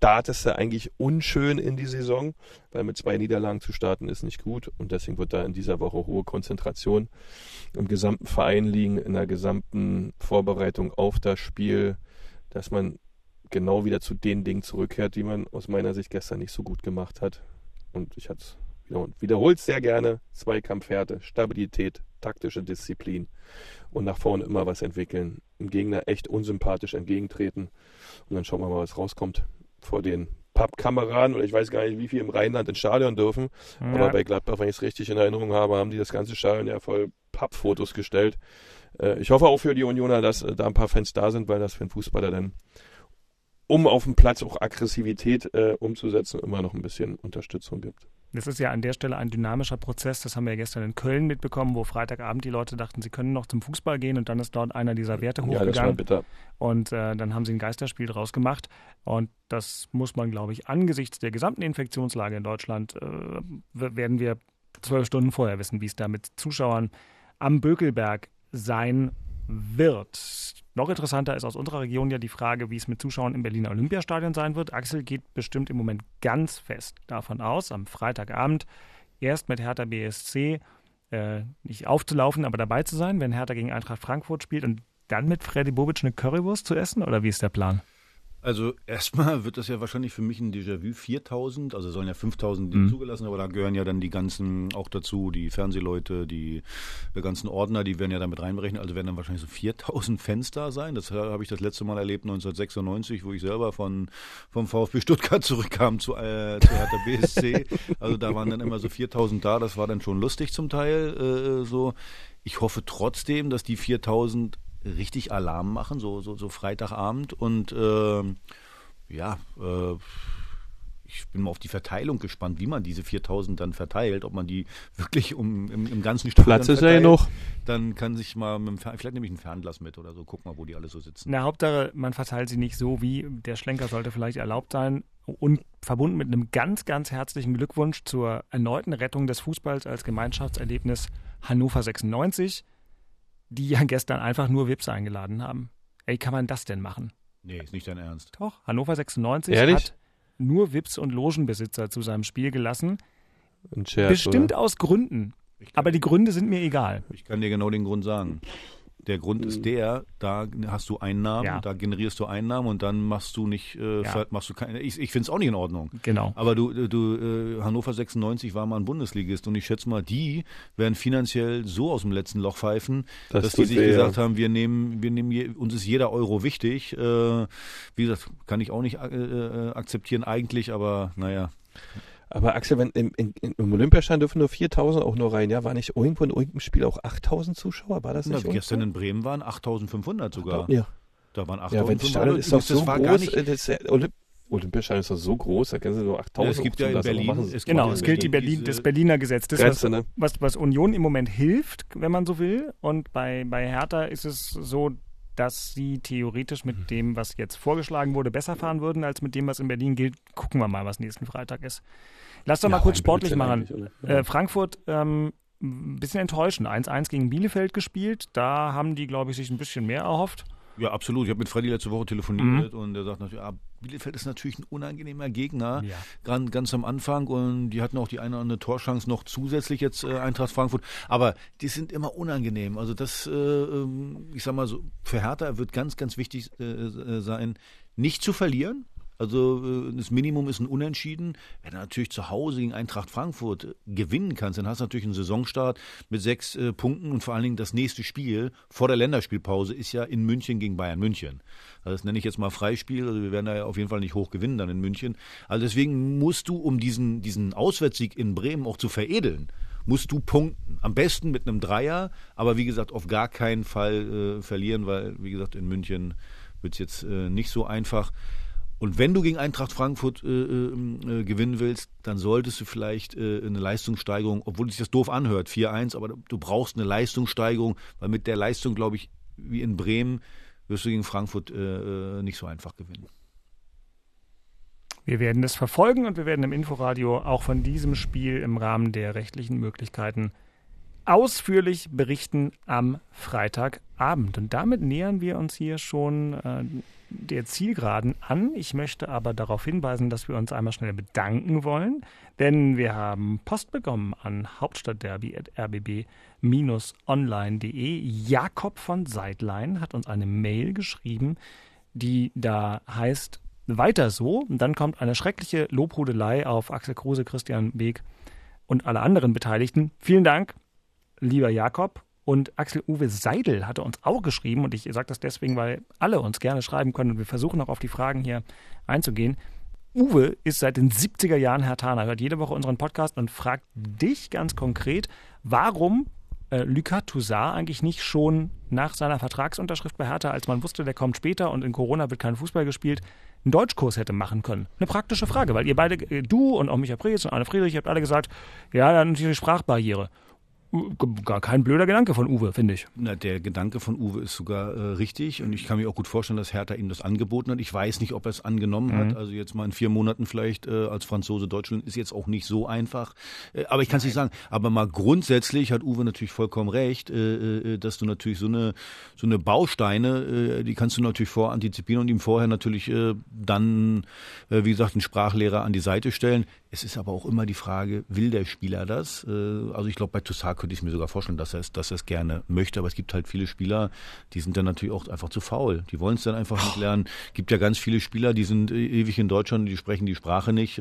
startest du eigentlich unschön in die Saison, weil mit zwei Niederlagen zu starten ist nicht gut und deswegen wird da in dieser Woche hohe Konzentration im gesamten Verein liegen, in der gesamten Vorbereitung auf das Spiel, dass man genau wieder zu den Dingen zurückkehrt, die man aus meiner Sicht gestern nicht so gut gemacht hat. Und ich hatte wiederholt sehr gerne Zweikampfhärte, Stabilität, taktische Disziplin und nach vorne immer was entwickeln. Im Gegner echt unsympathisch entgegentreten und dann schauen wir mal, was rauskommt vor den Pappkameraden oder ich weiß gar nicht, wie viel im Rheinland ins Stadion dürfen. Ja. Aber bei Gladbach, wenn ich es richtig in Erinnerung habe, haben die das ganze Stadion ja voll Pappfotos gestellt. Äh, ich hoffe auch für die Unioner, dass äh, da ein paar Fans da sind, weil das für einen Fußballer dann, um auf dem Platz auch Aggressivität äh, umzusetzen, immer noch ein bisschen Unterstützung gibt. Das ist ja an der Stelle ein dynamischer Prozess. Das haben wir ja gestern in Köln mitbekommen, wo Freitagabend die Leute dachten, sie können noch zum Fußball gehen und dann ist dort einer dieser Werte hochgegangen. Ja, das war bitter. Und äh, dann haben sie ein Geisterspiel draus gemacht. Und das muss man, glaube ich, angesichts der gesamten Infektionslage in Deutschland, äh, werden wir zwölf Stunden vorher wissen, wie es da mit Zuschauern am Bökelberg sein wird. Noch interessanter ist aus unserer Region ja die Frage, wie es mit Zuschauern im Berliner Olympiastadion sein wird. Axel geht bestimmt im Moment ganz fest davon aus, am Freitagabend erst mit Hertha BSC äh, nicht aufzulaufen, aber dabei zu sein, wenn Hertha gegen Eintracht Frankfurt spielt und dann mit Freddy Bobic eine Currywurst zu essen? Oder wie ist der Plan? Also erstmal [laughs] wird das ja wahrscheinlich für mich ein Déjà-vu 4000, also sollen ja 5000 mhm. zugelassen, aber da gehören ja dann die ganzen auch dazu, die Fernsehleute, die, die ganzen Ordner, die werden ja damit reinberechnet, also werden dann wahrscheinlich so 4000 [laughs] Fans da sein. Das habe ich das letzte Mal erlebt 1996, wo ich selber von vom VfB Stuttgart [laughs] zurückkam zu, äh, zu Hertha BSC. also da waren dann immer so 4000 da, das war dann schon lustig zum Teil äh, so. Ich hoffe trotzdem, dass die 4000 richtig Alarm machen, so, so, so Freitagabend. Und äh, ja, äh, ich bin mal auf die Verteilung gespannt, wie man diese 4000 dann verteilt, ob man die wirklich um, im, im ganzen Stadion Platz ist ja noch. Dann kann sich mal, mit dem, vielleicht nehme ich ein Fernglas mit oder so, guck mal, wo die alle so sitzen. Na, Hauptsache, man verteilt sie nicht so, wie der Schlenker sollte vielleicht erlaubt sein und verbunden mit einem ganz, ganz herzlichen Glückwunsch zur erneuten Rettung des Fußballs als Gemeinschaftserlebnis Hannover 96 die ja gestern einfach nur Wips eingeladen haben. Ey, kann man das denn machen? Nee, ist nicht dein Ernst. Doch, Hannover 96 Ehrlich? hat nur Wips und Logenbesitzer zu seinem Spiel gelassen. Ein Scherz, Bestimmt oder? aus Gründen. Aber die Gründe sind mir egal. Ich kann dir genau den Grund sagen. Der Grund ist hm. der, da hast du Einnahmen, ja. da generierst du Einnahmen und dann machst du nicht, äh, ja. machst du keine. Ich, ich finde es auch nicht in Ordnung. Genau. Aber du, du äh, Hannover 96 war mal ein Bundesligist und ich schätze mal, die werden finanziell so aus dem letzten Loch pfeifen, das dass die sich weh, gesagt ja. haben, wir nehmen, wir nehmen je, uns ist jeder Euro wichtig. Äh, wie gesagt, kann ich auch nicht äh, äh, akzeptieren eigentlich, aber naja. Aber Axel, wenn im, im, im Olympiastein dürfen nur 4000 auch nur rein, ja? War nicht irgendwo in irgendeinem Spiel auch 8000 Zuschauer? War das nicht? Na, gestern in Bremen waren 8500 sogar. Ja. Da waren 8500. Ja, ist doch so groß, äh, das, Olymp Olympiastein ist doch so groß, da können sie nur 8000 ja, Es gibt ja in Berlin. Es genau, es gilt die Berlin, das Berliner Gesetz. Das, Grenze, was, ne? was, was Union im Moment hilft, wenn man so will. Und bei, bei Hertha ist es so, dass sie theoretisch mit dem, was jetzt vorgeschlagen wurde, besser fahren würden, als mit dem, was in Berlin gilt. Gucken wir mal, was nächsten Freitag ist. Lass doch mal kurz sportlich machen. Äh, Frankfurt, ähm, ein bisschen enttäuschend. 1-1 gegen Bielefeld gespielt. Da haben die, glaube ich, sich ein bisschen mehr erhofft. Ja, absolut. Ich habe mit Freddy letzte Woche telefoniert mhm. und er sagt natürlich, ah, Bielefeld ist natürlich ein unangenehmer Gegner, ja. ganz, ganz am Anfang und die hatten auch die eine oder andere Torschance noch zusätzlich jetzt äh, Eintracht Frankfurt, aber die sind immer unangenehm. Also das, äh, ähm, ich sag mal so, für Hertha wird ganz, ganz wichtig äh, äh sein, nicht zu verlieren, also äh, das Minimum ist ein Unentschieden. Wenn du natürlich zu Hause gegen Eintracht Frankfurt äh, gewinnen kannst, dann hast du natürlich einen Saisonstart mit sechs äh, Punkten und vor allen Dingen das nächste Spiel vor der Länderspielpause ist ja in München gegen Bayern München. Also das nenne ich jetzt mal Freispiel. Also wir werden da ja auf jeden Fall nicht hoch gewinnen dann in München. Also deswegen musst du, um diesen, diesen Auswärtssieg in Bremen auch zu veredeln, musst du punkten. Am besten mit einem Dreier, aber wie gesagt, auf gar keinen Fall äh, verlieren, weil, wie gesagt, in München wird es jetzt äh, nicht so einfach. Und wenn du gegen Eintracht Frankfurt äh, äh, äh, gewinnen willst, dann solltest du vielleicht äh, eine Leistungssteigerung, obwohl sich das doof anhört, 4-1, aber du brauchst eine Leistungssteigerung, weil mit der Leistung, glaube ich, wie in Bremen, wirst du gegen Frankfurt äh, äh, nicht so einfach gewinnen. Wir werden das verfolgen und wir werden im Inforadio auch von diesem Spiel im Rahmen der rechtlichen Möglichkeiten ausführlich berichten am Freitagabend. Und damit nähern wir uns hier schon der Zielgeraden an. Ich möchte aber darauf hinweisen, dass wir uns einmal schnell bedanken wollen, denn wir haben Post bekommen an hauptstadtderby.rbb-online.de. Jakob von Seidlein hat uns eine Mail geschrieben, die da heißt, weiter so. Und dann kommt eine schreckliche Lobhudelei auf Axel Kruse, Christian Beek und alle anderen Beteiligten. Vielen Dank, lieber Jakob. Und Axel Uwe Seidel hatte uns auch geschrieben, und ich sage das deswegen, weil alle uns gerne schreiben können und wir versuchen auch auf die Fragen hier einzugehen. Uwe ist seit den 70er Jahren Herr Taner, hört jede Woche unseren Podcast und fragt dich ganz konkret, warum äh, Lucas Toussaint eigentlich nicht schon nach seiner Vertragsunterschrift bei Hertha, als man wusste, der kommt später und in Corona wird kein Fußball gespielt, einen Deutschkurs hätte machen können. Eine praktische Frage, weil ihr beide, äh, du und auch Michael Preetz und Anne Friedrich, ihr habt alle gesagt, ja, dann natürlich Sprachbarriere gar kein blöder Gedanke von Uwe, finde ich. Na, der Gedanke von Uwe ist sogar äh, richtig und ich kann mir auch gut vorstellen, dass Hertha ihm das angeboten hat. Ich weiß nicht, ob er es angenommen mhm. hat. Also jetzt mal in vier Monaten vielleicht äh, als Franzose Deutschland ist jetzt auch nicht so einfach. Äh, aber ich kann es nicht sagen. Aber mal grundsätzlich hat Uwe natürlich vollkommen recht, äh, äh, dass du natürlich so eine so eine Bausteine, äh, die kannst du natürlich vorantizipieren und ihm vorher natürlich dann, wie gesagt, einen Sprachlehrer an die Seite stellen. Es ist aber auch immer die Frage, will der Spieler das? also ich glaube, bei Toussaint könnte ich mir sogar vorstellen, dass er es, dass er es gerne möchte. Aber es gibt halt viele Spieler, die sind dann natürlich auch einfach zu faul. Die wollen es dann einfach nicht lernen. Es gibt ja ganz viele Spieler, die sind äh, ewig in Deutschland, die sprechen die Sprache nicht.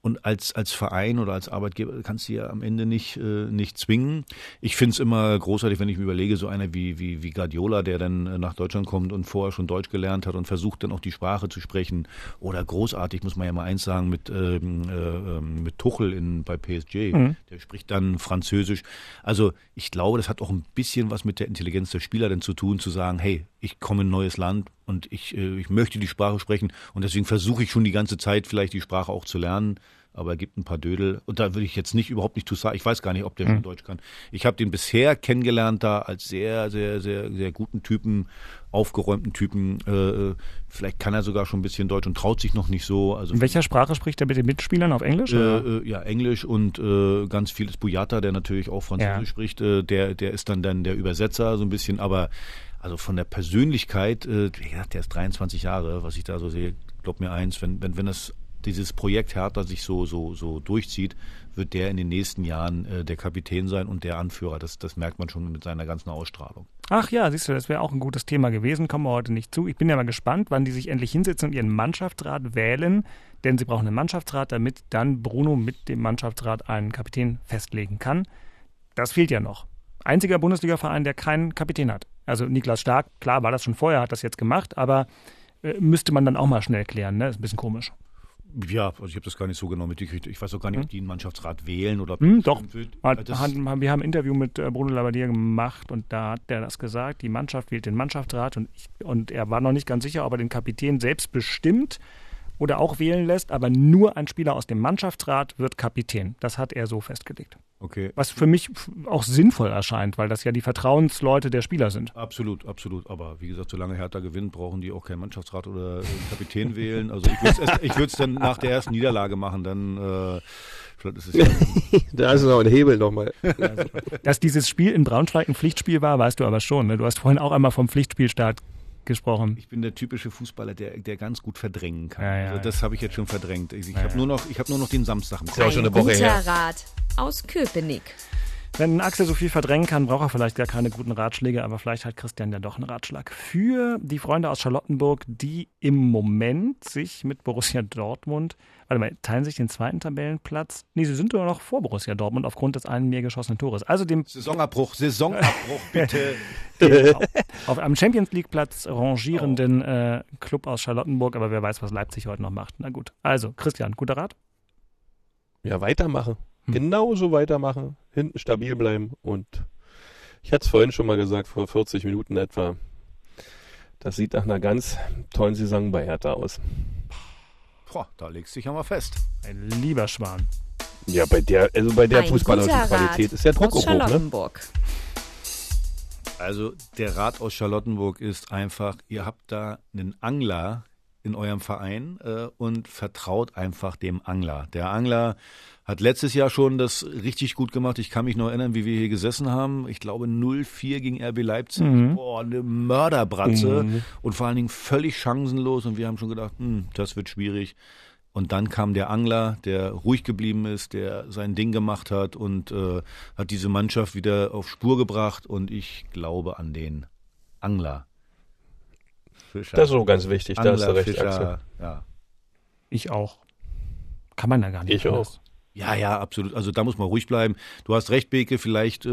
Und als, als Verein oder als Arbeitgeber kannst du ja am Ende nicht, äh, nicht zwingen. Ich finde es immer großartig, wenn ich mir überlege, so einer wie, wie, wie Guardiola, der dann äh, nach Deutschland kommt und vorher schon Deutsch gelernt hat und versucht dann auch die Sprache zu sprechen. Oder großartig, muss man ja mal eins sagen, mit, ähm, äh, ähm, mit Tuchel in, bei PSG. Mhm. Der spricht dann Französisch. Also ich glaube, das hat auch ein bisschen was mit der Intelligenz der Spieler denn zu tun, zu sagen, hey, ich komme in ein neues Land und ich, äh, ich möchte die Sprache sprechen und deswegen versuche ich schon die ganze Zeit vielleicht die Sprache auch zu lernen aber er gibt ein paar Dödel. Und da würde ich jetzt nicht überhaupt nicht sagen, ich weiß gar nicht, ob der schon mhm. Deutsch kann. Ich habe den bisher kennengelernt da als sehr, sehr, sehr, sehr guten Typen, aufgeräumten Typen. Äh, vielleicht kann er sogar schon ein bisschen Deutsch und traut sich noch nicht so. Also In welcher Sprache spricht er mit den Mitspielern? Auf Englisch? Äh, äh, ja, Englisch und äh, ganz viel ist Boyata, der natürlich auch Französisch ja. spricht. Äh, der, der ist dann, dann der Übersetzer so ein bisschen, aber also von der Persönlichkeit, äh, der ist 23 Jahre, was ich da so sehe, glaub mir eins, wenn, wenn, wenn das dieses Projekt Hertha sich so, so, so durchzieht, wird der in den nächsten Jahren äh, der Kapitän sein und der Anführer. Das, das merkt man schon mit seiner ganzen Ausstrahlung. Ach ja, siehst du, das wäre auch ein gutes Thema gewesen, kommen wir heute nicht zu. Ich bin ja mal gespannt, wann die sich endlich hinsetzen und ihren Mannschaftsrat wählen, denn sie brauchen einen Mannschaftsrat, damit dann Bruno mit dem Mannschaftsrat einen Kapitän festlegen kann. Das fehlt ja noch. Einziger Bundesliga-Verein, der keinen Kapitän hat. Also Niklas Stark, klar war das schon vorher, hat das jetzt gemacht, aber äh, müsste man dann auch mal schnell klären, ne? Ist ein bisschen komisch. Ja, also ich habe das gar nicht so genau mitgekriegt. Ich weiß auch gar nicht, ob hm? die einen Mannschaftsrat wählen oder. Hm, doch. Hat, hat, wir haben ein Interview mit äh, Bruno Labbadia gemacht und da hat er das gesagt. Die Mannschaft wählt den Mannschaftsrat und, ich, und er war noch nicht ganz sicher, ob er den Kapitän selbst bestimmt oder auch wählen lässt, aber nur ein Spieler aus dem Mannschaftsrat wird Kapitän. Das hat er so festgelegt. Okay. Was für mich auch sinnvoll erscheint, weil das ja die Vertrauensleute der Spieler sind. Absolut, absolut. Aber wie gesagt, solange Hertha gewinnt, brauchen die auch keinen Mannschaftsrat oder Kapitän wählen. Also ich würde es dann nach der ersten Niederlage machen, dann äh, vielleicht ist es ja [laughs] Da ist noch ein Hebel nochmal. Dass dieses Spiel in Braunschweig ein Pflichtspiel war, weißt du aber schon. Ne? Du hast vorhin auch einmal vom Pflichtspielstart gesprochen. Ich bin der typische Fußballer, der, der ganz gut verdrängen kann. Ja, ja, also das habe ich jetzt schon verdrängt. Ich, ich habe nur, noch, hab nur noch den Samstag im Kopf. Ein schon eine Woche her. Rat aus Köpenick. Wenn Axel so viel verdrängen kann, braucht er vielleicht gar keine guten Ratschläge, aber vielleicht hat Christian ja doch einen Ratschlag für die Freunde aus Charlottenburg, die im Moment sich mit Borussia Dortmund, warte mal, teilen sich den zweiten Tabellenplatz. Nee, sie sind doch noch vor Borussia Dortmund aufgrund des einen mehr geschossenen Tores. Also dem Saisonabbruch, Saisonabbruch, [laughs] bitte. auf einem Champions League Platz rangierenden oh. äh, Club aus Charlottenburg, aber wer weiß, was Leipzig heute noch macht. Na gut. Also, Christian, guter Rat? Ja, weitermachen. Hm. Genauso weitermachen, hinten stabil bleiben und ich hatte es vorhin schon mal gesagt, vor 40 Minuten etwa. Das sieht nach einer ganz tollen Saison bei Hertha aus. Boah, da legst du dich ja mal fest. Ein lieber Schwan. Ja, bei der, also bei der fußballerischen Qualität ist der Druck auch hoch, ne? Also der Rat aus Charlottenburg ist einfach, ihr habt da einen Angler in eurem Verein äh, und vertraut einfach dem Angler. Der Angler Hat letztes Jahr schon das richtig gut gemacht. Ich kann mich noch erinnern, wie wir hier gesessen haben. Ich glaube 0-4 gegen RB Leipzig. Mhm. Boah, eine Mörderbratze. Mhm. Und vor allen Dingen völlig chancenlos. Und wir haben schon gedacht, hm, das wird schwierig. Und dann kam der Angler, der ruhig geblieben ist, der sein Ding gemacht hat und äh, hat diese Mannschaft wieder auf Spur gebracht. Und ich glaube an den Angler. Fischer. Das ist so ganz wichtig, Angler, da hast du recht, Fischer, Axel. Ja. Ich auch. Kann man da gar nicht. Ich anders. auch. Ja, ja, absolut. Also da muss man ruhig bleiben. Du hast recht, Beke, vielleicht, äh,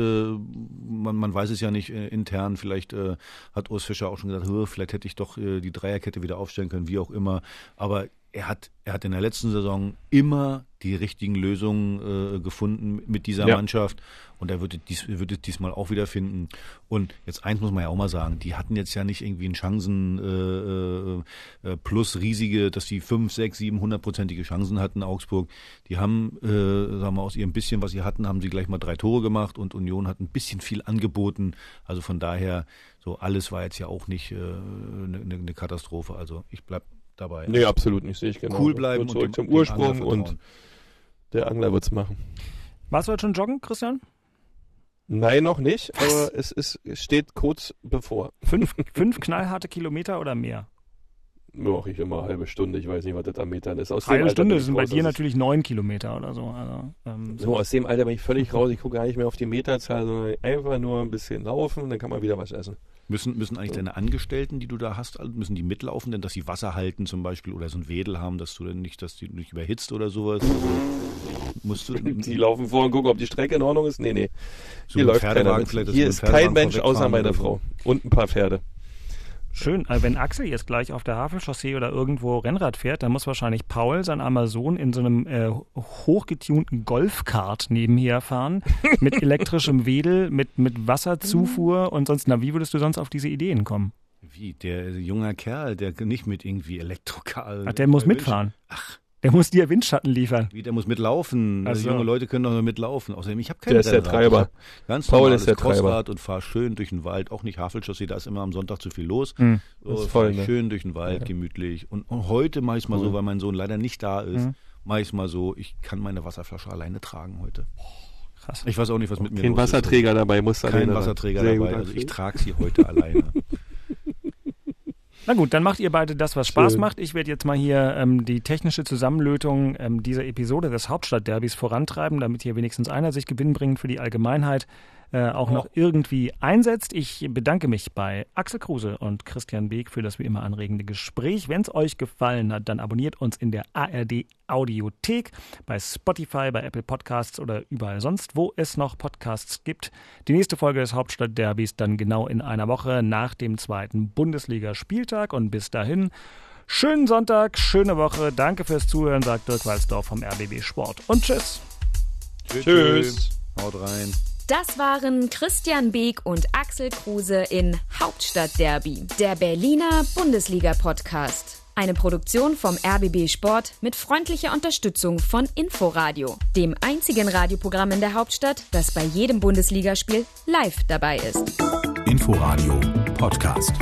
man, man weiß es ja nicht äh, intern, vielleicht äh, hat Urs Fischer auch schon gesagt, vielleicht hätte ich doch äh, die Dreierkette wieder aufstellen können, wie auch immer. Aber er hat, er hat in der letzten Saison immer die richtigen Lösungen äh, gefunden mit dieser ja. Mannschaft und er wird es dies, wird es diesmal auch wieder finden. Und jetzt eins muss man ja auch mal sagen, die hatten jetzt ja nicht irgendwie einen Chancen äh, äh, plus riesige, dass die fünf, sechs, sieben, hundertprozentige Chancen hatten, Augsburg. Die haben, äh, sagen wir, aus ihrem bisschen, was sie hatten, haben sie gleich mal drei Tore gemacht und Union hat ein bisschen viel angeboten. Also von daher, so alles war jetzt ja auch nicht eine äh, ne, ne Katastrophe. Also ich bleib dabei. Nee, absolut nicht, sehe ich genau. Cool bleiben zurück und zum Ursprung und der Angler wird es machen. Warst du heute schon joggen, Christian? Nein, noch nicht, Was? aber es, ist, es steht kurz bevor. Fünf, [laughs] fünf knallharte Kilometer oder mehr? Mache ich immer eine halbe Stunde, ich weiß nicht, was das an Metern ist. Aus halbe Stunde sind bei dir natürlich neun Kilometer oder so. Also, ähm, so. so. aus dem Alter bin ich völlig raus. Ich gucke gar nicht mehr auf die Meterzahl, sondern einfach nur ein bisschen laufen, dann kann man wieder was essen. Müssen, müssen eigentlich deine Angestellten, die du da hast, müssen die mitlaufen, denn dass sie Wasser halten zum Beispiel oder so ein Wedel haben, dass du dann nicht, dass die nicht überhitzt oder sowas? Also, musst du, [laughs] die laufen vor und gucken, ob die Strecke in Ordnung ist? Nee, nee. So Hier läuft keiner Hier ist kein Mensch außer meine Frau. Und ein paar Pferde. Schön. Also wenn Axel jetzt gleich auf der Havelchaussee oder irgendwo Rennrad fährt, dann muss wahrscheinlich Paul, sein Amazon, in so einem äh, hochgetunten Golfkart nebenher fahren, [laughs] mit elektrischem Wedel, mit, mit Wasserzufuhr und sonst, na, wie würdest du sonst auf diese Ideen kommen? Wie, der junge Kerl, der nicht mit irgendwie Elektrokar. Ach, der muss mitfahren. Ach. Der muss dir Windschatten liefern. Wie, der muss mitlaufen. Also junge Leute können doch nur mitlaufen. Außerdem, ich habe keine Der ist der Treiber. Ganz Paul ist der Crossrad und fahr schön durch den Wald. Auch nicht Havelchaussee, da ist immer am Sonntag zu viel los. Mhm. So, voll, ne? Schön durch den Wald, ja. gemütlich. Und, und heute mache ich mal cool. so, weil mein Sohn leider nicht da ist, mhm. mache ich mal so, ich kann meine Wasserflasche alleine tragen heute. Krass. Ich weiß auch nicht, was mit mir Kein Wasserträger ist. dabei, muss Kein Wasserträger dabei. Also ich trage sie heute alleine. [laughs] Na gut, dann macht ihr beide das, was Spaß Schön. macht. Ich werde jetzt mal hier ähm, die technische Zusammenlötung ähm, dieser Episode des Hauptstadtderbys vorantreiben, damit hier wenigstens einer sich gewinnbringend für die Allgemeinheit äh, auch noch irgendwie einsetzt. Ich bedanke mich bei Axel Kruse und Christian Beek für das wie immer anregende Gespräch. Wenn es euch gefallen hat, dann abonniert uns in der ARD Audiothek, bei Spotify, bei Apple Podcasts oder überall sonst, wo es noch Podcasts gibt. Die nächste Folge des Hauptstadtderbys dann genau in einer Woche nach dem zweiten Bundesligaspieltag und bis dahin Schönen Sonntag, schöne Woche. Danke fürs Zuhören, sagt Dirk Walsdorf vom RBB Sport. Und tschüss. Tschüss. tschüss. Haut rein. Das waren Christian Beek und Axel Kruse in Hauptstadtderby, der Berliner Bundesliga-Podcast. Eine Produktion vom RBB Sport mit freundlicher Unterstützung von Inforadio, dem einzigen Radioprogramm in der Hauptstadt, das bei jedem Bundesligaspiel live dabei ist. Inforadio Podcast.